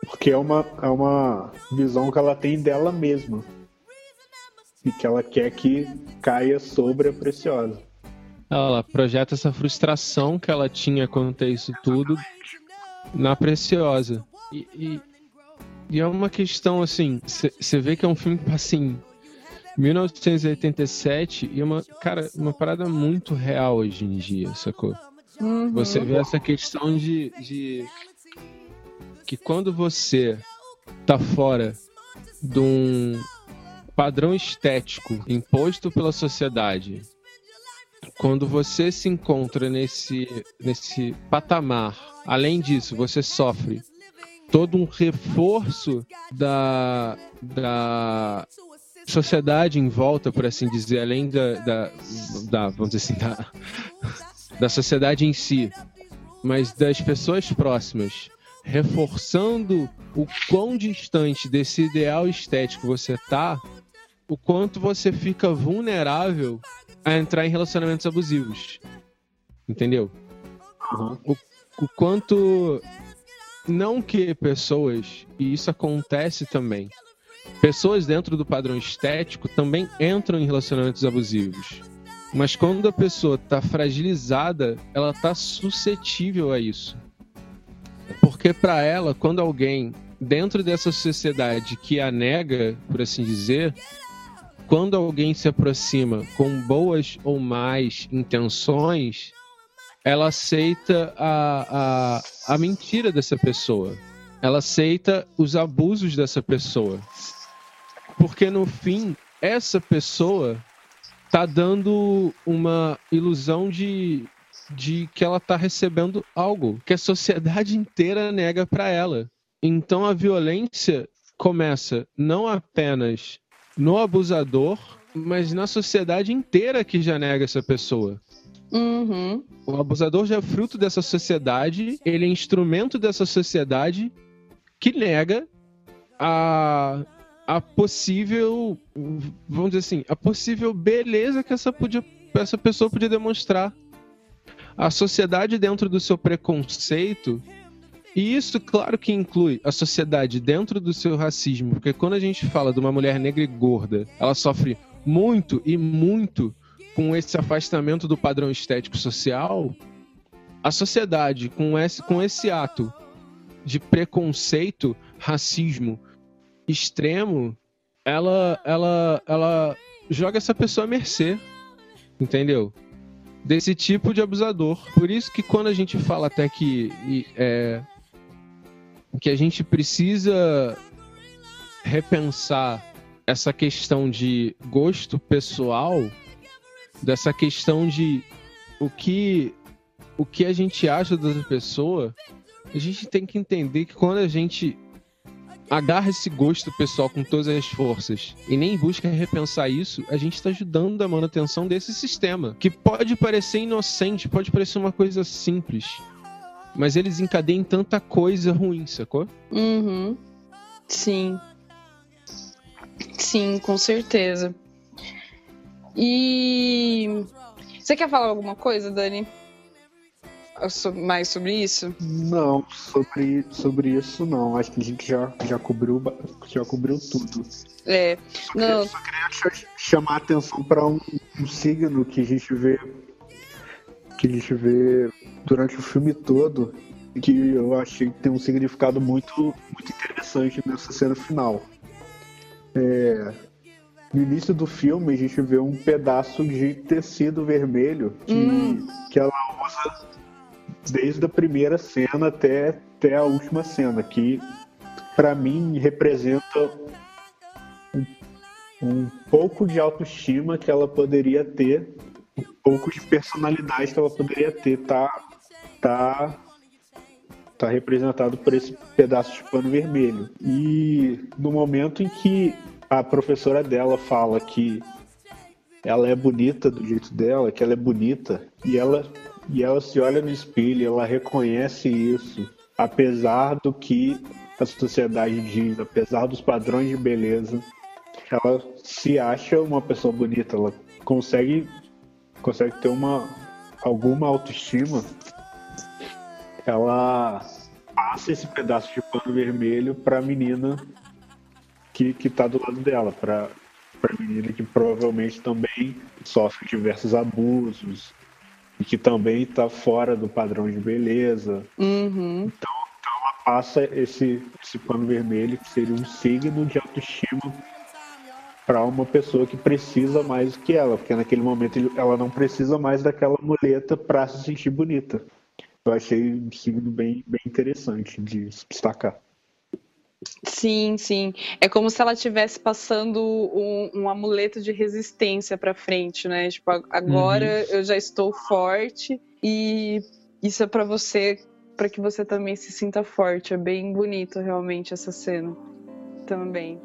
porque é uma, é uma visão que ela tem dela mesma e que ela quer que caia sobre a Preciosa. Ela projeta essa frustração que ela tinha quanto a isso tudo na Preciosa. E, e- e é uma questão assim, você vê que é um filme assim, 1987 e uma, cara, uma parada muito real hoje em dia, sacou? Uhum. Você vê essa questão de, de que quando você tá fora de um padrão estético imposto pela sociedade, quando você se encontra nesse, nesse patamar, além disso, você sofre todo um reforço da, da sociedade em volta, por assim dizer, além da, da, da vamos dizer assim, da, da sociedade em si, mas das pessoas próximas, reforçando o quão distante desse ideal estético você tá, o quanto você fica vulnerável a entrar em relacionamentos abusivos. Entendeu? O, o quanto. Não que pessoas, e isso acontece também, pessoas dentro do padrão estético também entram em relacionamentos abusivos. Mas quando a pessoa está fragilizada, ela está suscetível a isso. Porque para ela, quando alguém dentro dessa sociedade que a nega, por assim dizer, quando alguém se aproxima com boas ou más intenções, ela aceita a, a, a mentira dessa pessoa. Ela aceita os abusos dessa pessoa. Porque no fim, essa pessoa tá dando uma ilusão de, de que ela tá recebendo algo que a sociedade inteira nega para ela. Então a violência começa não apenas no abusador, mas na sociedade inteira que já nega essa pessoa. Uhum. O abusador já é fruto dessa sociedade, ele é instrumento dessa sociedade que nega a, a possível, vamos dizer assim, a possível beleza que essa, podia, essa pessoa podia demonstrar. A sociedade dentro do seu preconceito, e isso, claro que inclui a sociedade dentro do seu racismo, porque quando a gente fala de uma mulher negra e gorda, ela sofre muito e muito com esse afastamento do padrão estético social, a sociedade, com esse, com esse ato de preconceito, racismo extremo, ela, ela, ela joga essa pessoa à mercê, entendeu? Desse tipo de abusador. Por isso que quando a gente fala até que é, que a gente precisa repensar essa questão de gosto pessoal, dessa questão de o que o que a gente acha da outra pessoa, a gente tem que entender que quando a gente agarra esse gosto pessoal com todas as forças e nem busca repensar isso, a gente está ajudando a manutenção desse sistema, que pode parecer inocente, pode parecer uma coisa simples, mas eles encadeiam tanta coisa ruim, sacou? Uhum. Sim. Sim, com certeza. E você quer falar alguma coisa, Dani? So- Mais sobre isso? Não, sobre, sobre isso não. Acho que a gente já, já, cobriu, já cobriu tudo. É. Não, Só queria ch- chamar a atenção para um, um signo que a gente vê que a gente vê durante o filme todo e que eu achei que tem um significado muito, muito interessante nessa cena final. É, no início do filme a gente vê um pedaço de tecido vermelho que, Hum. que ela usa desde a primeira cena até, até a última cena, que para mim representa um pouco de autoestima que ela poderia ter, um pouco de personalidade que ela poderia ter, tá, tá, tá representado por esse pedaço de pano vermelho. E no momento em que a professora dela fala que ela é bonita do jeito dela, que ela é bonita, e ela, e ela se olha no espelho, ela reconhece isso, apesar do que a sociedade diz, apesar dos padrões de beleza, ela se acha uma pessoa bonita, ela consegue, consegue ter uma alguma autoestima, ela passa esse pedaço de pano vermelho para a menina que, que tá do lado dela, para a menina que provavelmente também sofre diversos abusos e que também está fora do padrão de beleza. Uhum. Ela passa esse, esse pano vermelho que seria um signo de autoestima para uma pessoa que precisa mais do que ela, porque naquele momento ela não precisa mais daquela muleta para se sentir bonita. Eu achei um signo bem, bem interessante de se destacar. Sim, sim. É como se ela estivesse passando um, um amuleto de resistência para frente, né? Tipo, agora eu já estou forte e isso é para você, para que você também se sinta forte. É bem bonito realmente essa cena também.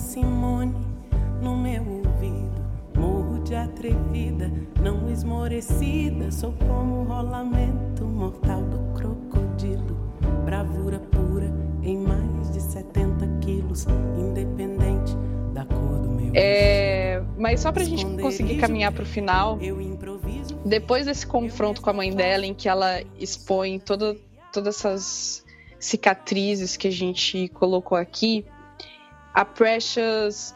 Simone no meu ouvido. Morro de atrevida, não esmorecida. Sou como o rolamento mortal do crocodilo. Bravura pura em mais de 70 quilos. Independente da cor do meu É, mas só pra gente conseguir caminhar pro final, Eu improviso. depois desse confronto com a mãe dela, em que ela expõe toda, todas essas cicatrizes que a gente colocou aqui, a Precious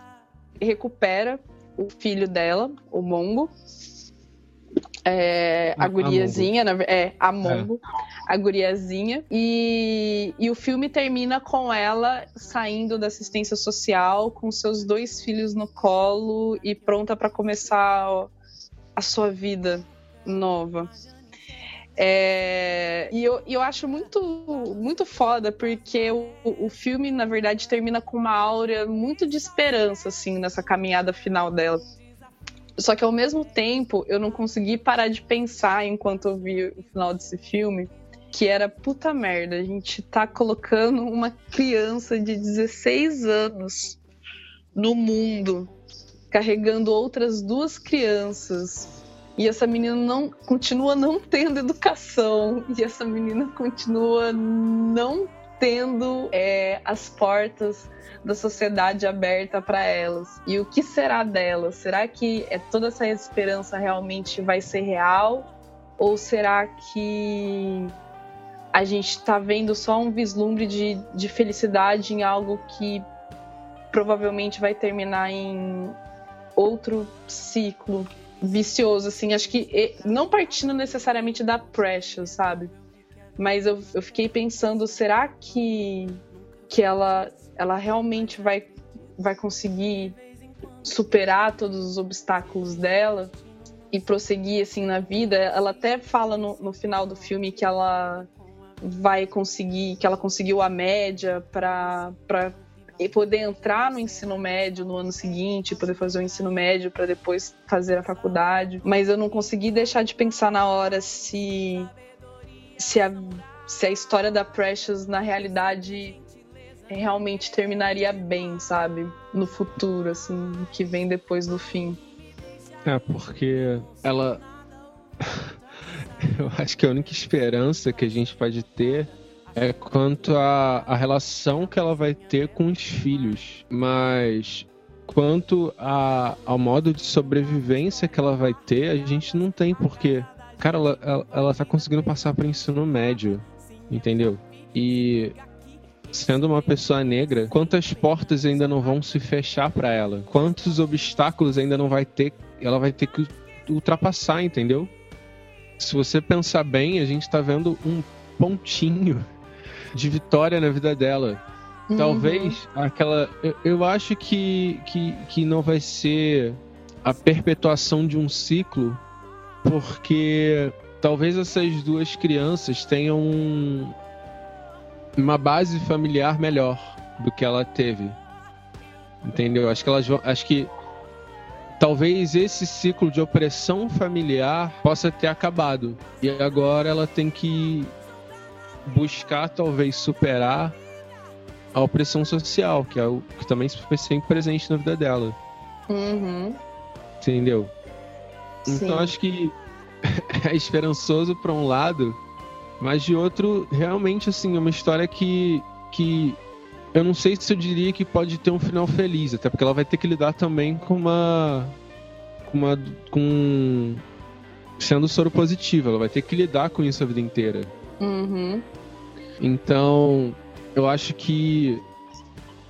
recupera o filho dela, o Mongo. É, a A- a guriazinha, na ver- é, a Mongo, a guriazinha. E, e o filme termina com ela saindo da assistência social, com seus dois filhos no colo e pronta para começar a sua vida nova. É, e eu, eu acho muito, muito foda, porque o, o filme, na verdade, termina com uma aura muito de esperança, assim, nessa caminhada final dela. Só que ao mesmo tempo, eu não consegui parar de pensar enquanto eu vi o final desse filme, que era puta merda, a gente tá colocando uma criança de 16 anos no mundo, carregando outras duas crianças. E essa menina não continua não tendo educação. E essa menina continua não tendo é, as portas da sociedade aberta para elas. E o que será delas? Será que é toda essa esperança realmente vai ser real? Ou será que a gente está vendo só um vislumbre de, de felicidade em algo que provavelmente vai terminar em outro ciclo vicioso, assim, acho que não partindo necessariamente da Precious, sabe? Mas eu, eu fiquei pensando, será que, que ela, ela realmente vai, vai conseguir superar todos os obstáculos dela e prosseguir assim na vida? Ela até fala no, no final do filme que ela vai conseguir, que ela conseguiu a média para e poder entrar no ensino médio no ano seguinte, poder fazer o ensino médio para depois fazer a faculdade. Mas eu não consegui deixar de pensar na hora se se a, se a história da Precious na realidade realmente terminaria bem, sabe? No futuro, assim, que vem depois do fim. É, porque ela. Eu acho que a única esperança que a gente pode ter é quanto à relação que ela vai ter com os filhos. Mas quanto a, ao modo de sobrevivência que ela vai ter, a gente não tem, porque, cara, ela, ela, ela tá conseguindo passar para ensino médio, entendeu? E sendo uma pessoa negra, quantas portas ainda não vão se fechar para ela? Quantos obstáculos ainda não vai ter, ela vai ter que ultrapassar, entendeu? Se você pensar bem, a gente tá vendo um pontinho de vitória na vida dela. Talvez aquela. Eu, eu acho que, que, que não vai ser a perpetuação de um ciclo, porque talvez essas duas crianças tenham um- uma base familiar melhor do que ela teve. Entendeu? Acho que elas vão, acho que talvez esse ciclo de opressão familiar possa ter acabado e agora ela tem que buscar talvez superar a opressão social, que é o que também foi sempre presente na vida dela, Uhum. entendeu? Sim. Então acho que é esperançoso para um lado, mas de outro, realmente assim, é uma história que que eu não sei se eu diria que pode ter um final feliz, até porque ela vai ter que lidar também com uma com uma com sendo soro positivo, ela vai ter que lidar com isso a vida inteira. Uhum. Então, eu acho que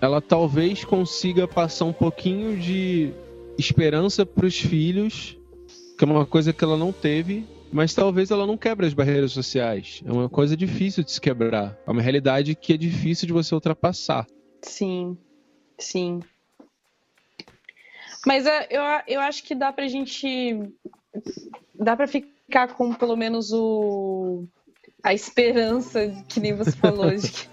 ela talvez consiga passar um pouquinho de esperança para os filhos, que é uma coisa que ela não teve, mas talvez ela não quebre as barreiras sociais. É uma coisa difícil de se quebrar. É uma realidade que é difícil de você ultrapassar. Sim, sim. Mas é, eu, eu acho que dá pra gente. Dá pra ficar com pelo menos o. A esperança, que nem você falou, de que,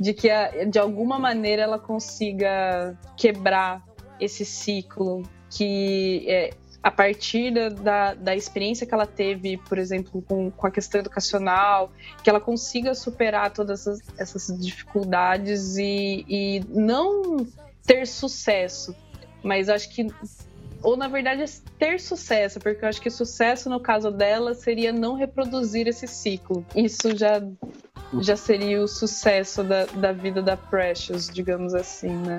de, que a- de alguma maneira ela consiga quebrar esse ciclo. Que é, a partir da, da, experiência que ela teve, por exemplo, com, com a questão educacional, que ela consiga superar todas essas, essas dificuldades e, e não ter sucesso, mas acho que ou na verdade é ter sucesso, porque eu acho que sucesso no caso dela seria não reproduzir esse ciclo. Isso já já seria o sucesso da, da vida da Precious, digamos assim, né?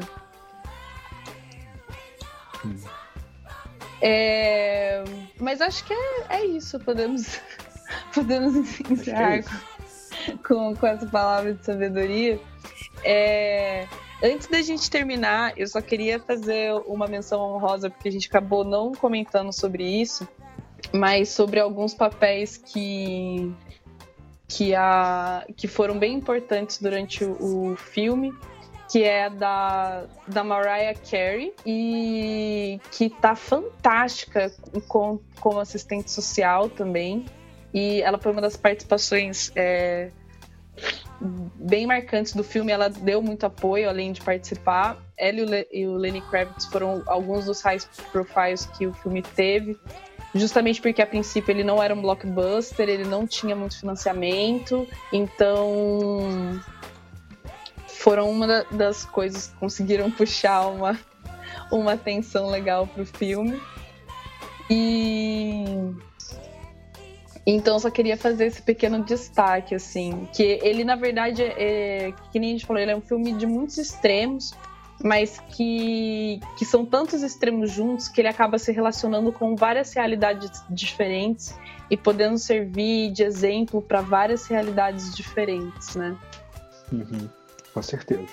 É, mas acho que é, é isso, podemos, podemos encerrar isso. com, com essa palavra de sabedoria. É, antes da gente terminar, eu só queria fazer uma menção honrosa, porque a gente acabou não comentando sobre isso, mas sobre alguns papéis que, que, a, que foram bem importantes durante o, o filme. Que é da, da Mariah Carey e que tá fantástica com, como assistente social também. E ela foi uma das participações é, bem marcantes do filme. Ela deu muito apoio, além de participar. Ela e o, Le- e o Lenny Kravitz foram alguns dos high profiles que o filme teve. Justamente porque, a princípio, ele não era um blockbuster, ele não tinha muito financiamento. Então, foram uma da- das coisas que conseguiram puxar uma, uma atenção legal pro filme. E então só queria fazer esse pequeno destaque, assim, que ele na verdade é, que nem a gente falou, ele é um filme de muitos extremos, mas que, que são tantos extremos juntos que ele acaba se relacionando com várias realidades diferentes e podendo servir de exemplo para várias realidades diferentes, né? Uhum, com certeza.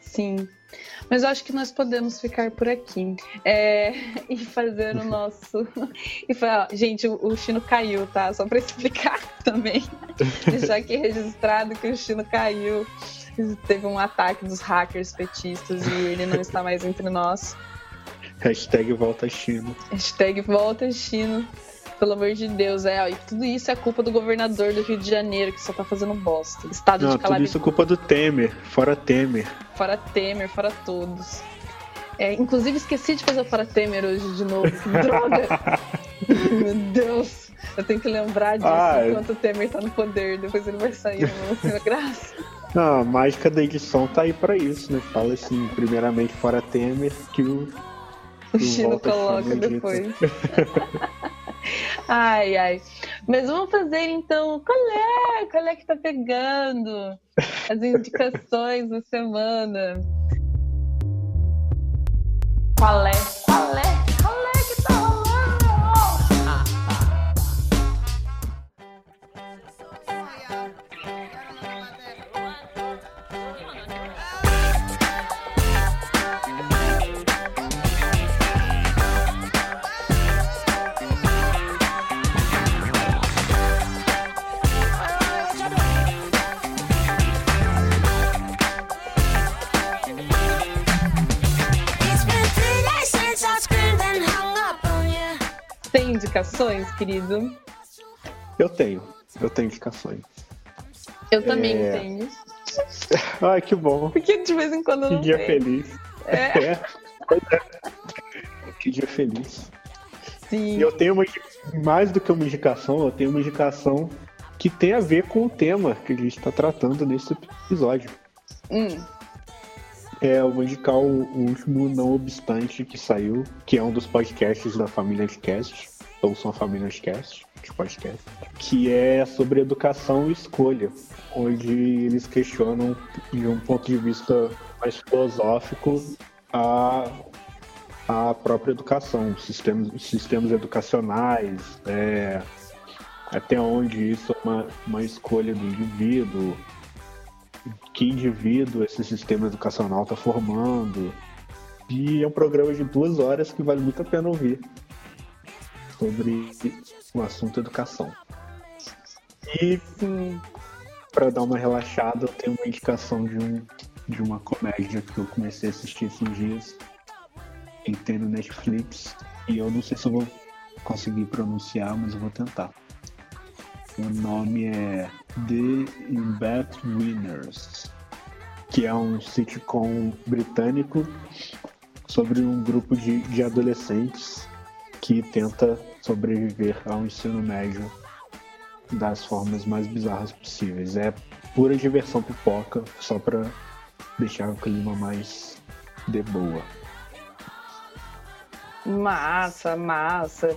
Sim. Mas eu acho que nós podemos ficar por aqui. É, e fazer o nosso. E falar, ó, gente, o, o Chino caiu, tá? Só pra explicar também. Deixar aqui registrado que o Chino caiu. Teve um ataque dos hackers petistas e ele não está mais entre nós. Hashtag volta China. Hashtag volta Chino. Pelo amor de Deus, é. ó, E tudo isso é culpa do governador do Rio de Janeiro, que só tá fazendo bosta. Estado Não, de tudo calamidade. isso é culpa do Temer. Fora Temer. Fora Temer, fora todos. É, inclusive, esqueci de fazer o Fora Temer hoje de novo. Que droga! Meu Deus! Eu tenho que lembrar disso Ai. enquanto o Temer tá no poder. Depois ele vai sair, não vai graça. Não, a mágica da edição tá aí pra isso, né? Fala assim, primeiramente fora Temer, que o. O Chino coloca depois. ai, ai. Mas vamos fazer então. Qual é? Qual é que tá pegando? As indicações da semana. Qual é? Qual é? Qual é que tá indicações, querido? Eu tenho. Eu tenho indicações. Eu também É. tenho. Ai, que bom. Porque de vez em quando eu Que não dia tenho. feliz. É. É. Que dia feliz. Sim. E eu tenho uma, mais do que uma indicação, eu tenho uma indicação que tem a ver com o tema que a gente está tratando nesse episódio. Hum, É, eu vou indicar o, o último Não Obstante que saiu, que é um dos podcasts da família Cast, ou são a família Cast, de podcast, que é sobre educação e escolha, onde eles questionam de um ponto de vista mais filosófico a, a própria educação, sistemas, sistemas educacionais, é, até onde isso é uma, uma escolha do indivíduo, que indivíduo esse sistema educacional está formando. E é um programa de duas horas que vale muito a pena ouvir sobre o assunto educação. E sim. para dar uma relaxada, eu tenho uma indicação de, um, de uma comédia que eu comecei a assistir esses dias. Tem no Netflix. E eu não sei se eu vou conseguir pronunciar, mas eu vou tentar. O nome é The Bat Winners, que é um sitcom britânico sobre um grupo de, de adolescentes que tenta sobreviver ao ensino médio das formas mais bizarras possíveis. É pura diversão pipoca, só pra deixar o clima mais de boa. Massa, massa.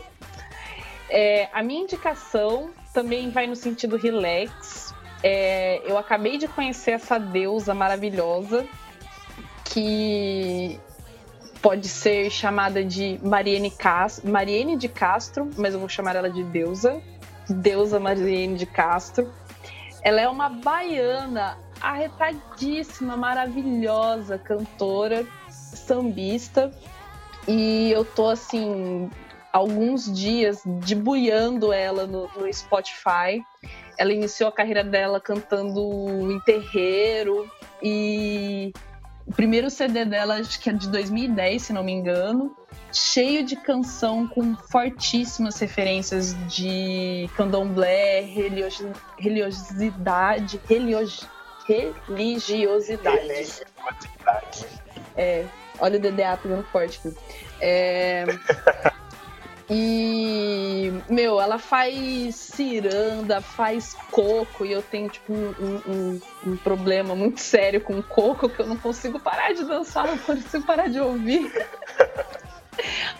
É, a minha indicação também vai no sentido relax. É, eu acabei de conhecer essa deusa maravilhosa que pode ser chamada de Mariene, Castro, Mariene de Castro, mas eu vou chamar ela de deusa. Deusa Mariene de Castro. Ela é uma baiana arretadíssima, maravilhosa cantora, sambista. E eu tô assim, alguns dias debuiando ela no, no Spotify. Ela iniciou a carreira dela cantando em terreiro e o primeiro CD dela acho que é de 2010, se não me engano, cheio de canção com fortíssimas referências de candomblé, religiosi- religiosidade, religio- religiosidade. É, olha o DDA pegando forte aqui. É, e, meu, ela faz ciranda, faz coco, e eu tenho, tipo, um, um- um- problema muito sério com coco, que eu não consigo parar de dançar, não consigo parar de ouvir.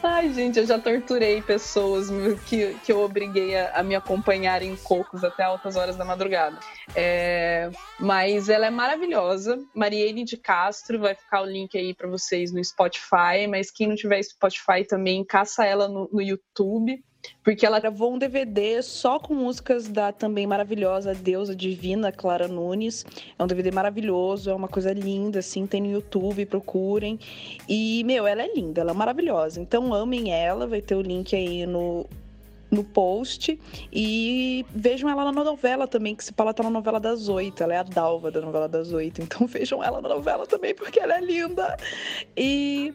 Ai, gente, eu já torturei pessoas que, que eu obriguei a, a me acompanhar em cocos até altas horas da madrugada. É, mas ela é maravilhosa. Mariene de Castro, vai ficar o link aí para vocês no Spotify. Mas quem não tiver Spotify também, caça ela no, no YouTube. Porque ela gravou um DVD só com músicas da também maravilhosa deusa divina Clara Nunes. É um DVD maravilhoso, é uma coisa linda, assim, tem no YouTube, procurem. E, meu, ela é linda, ela é maravilhosa. Então amem ela, vai ter o link aí no, no post. E vejam ela na novela também, que se fala tá na novela das oito. Ela é a Dalva da novela das oito. Então vejam ela na novela também, porque ela é linda. E.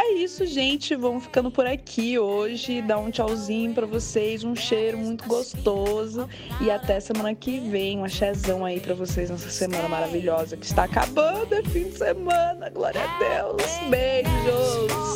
É isso, gente. Vamos ficando por aqui hoje. Dá um tchauzinho pra vocês, um cheiro muito gostoso. E até semana que vem. Um axézão aí pra vocês nessa semana maravilhosa que está acabando. É fim de semana. Glória a Deus. Beijos.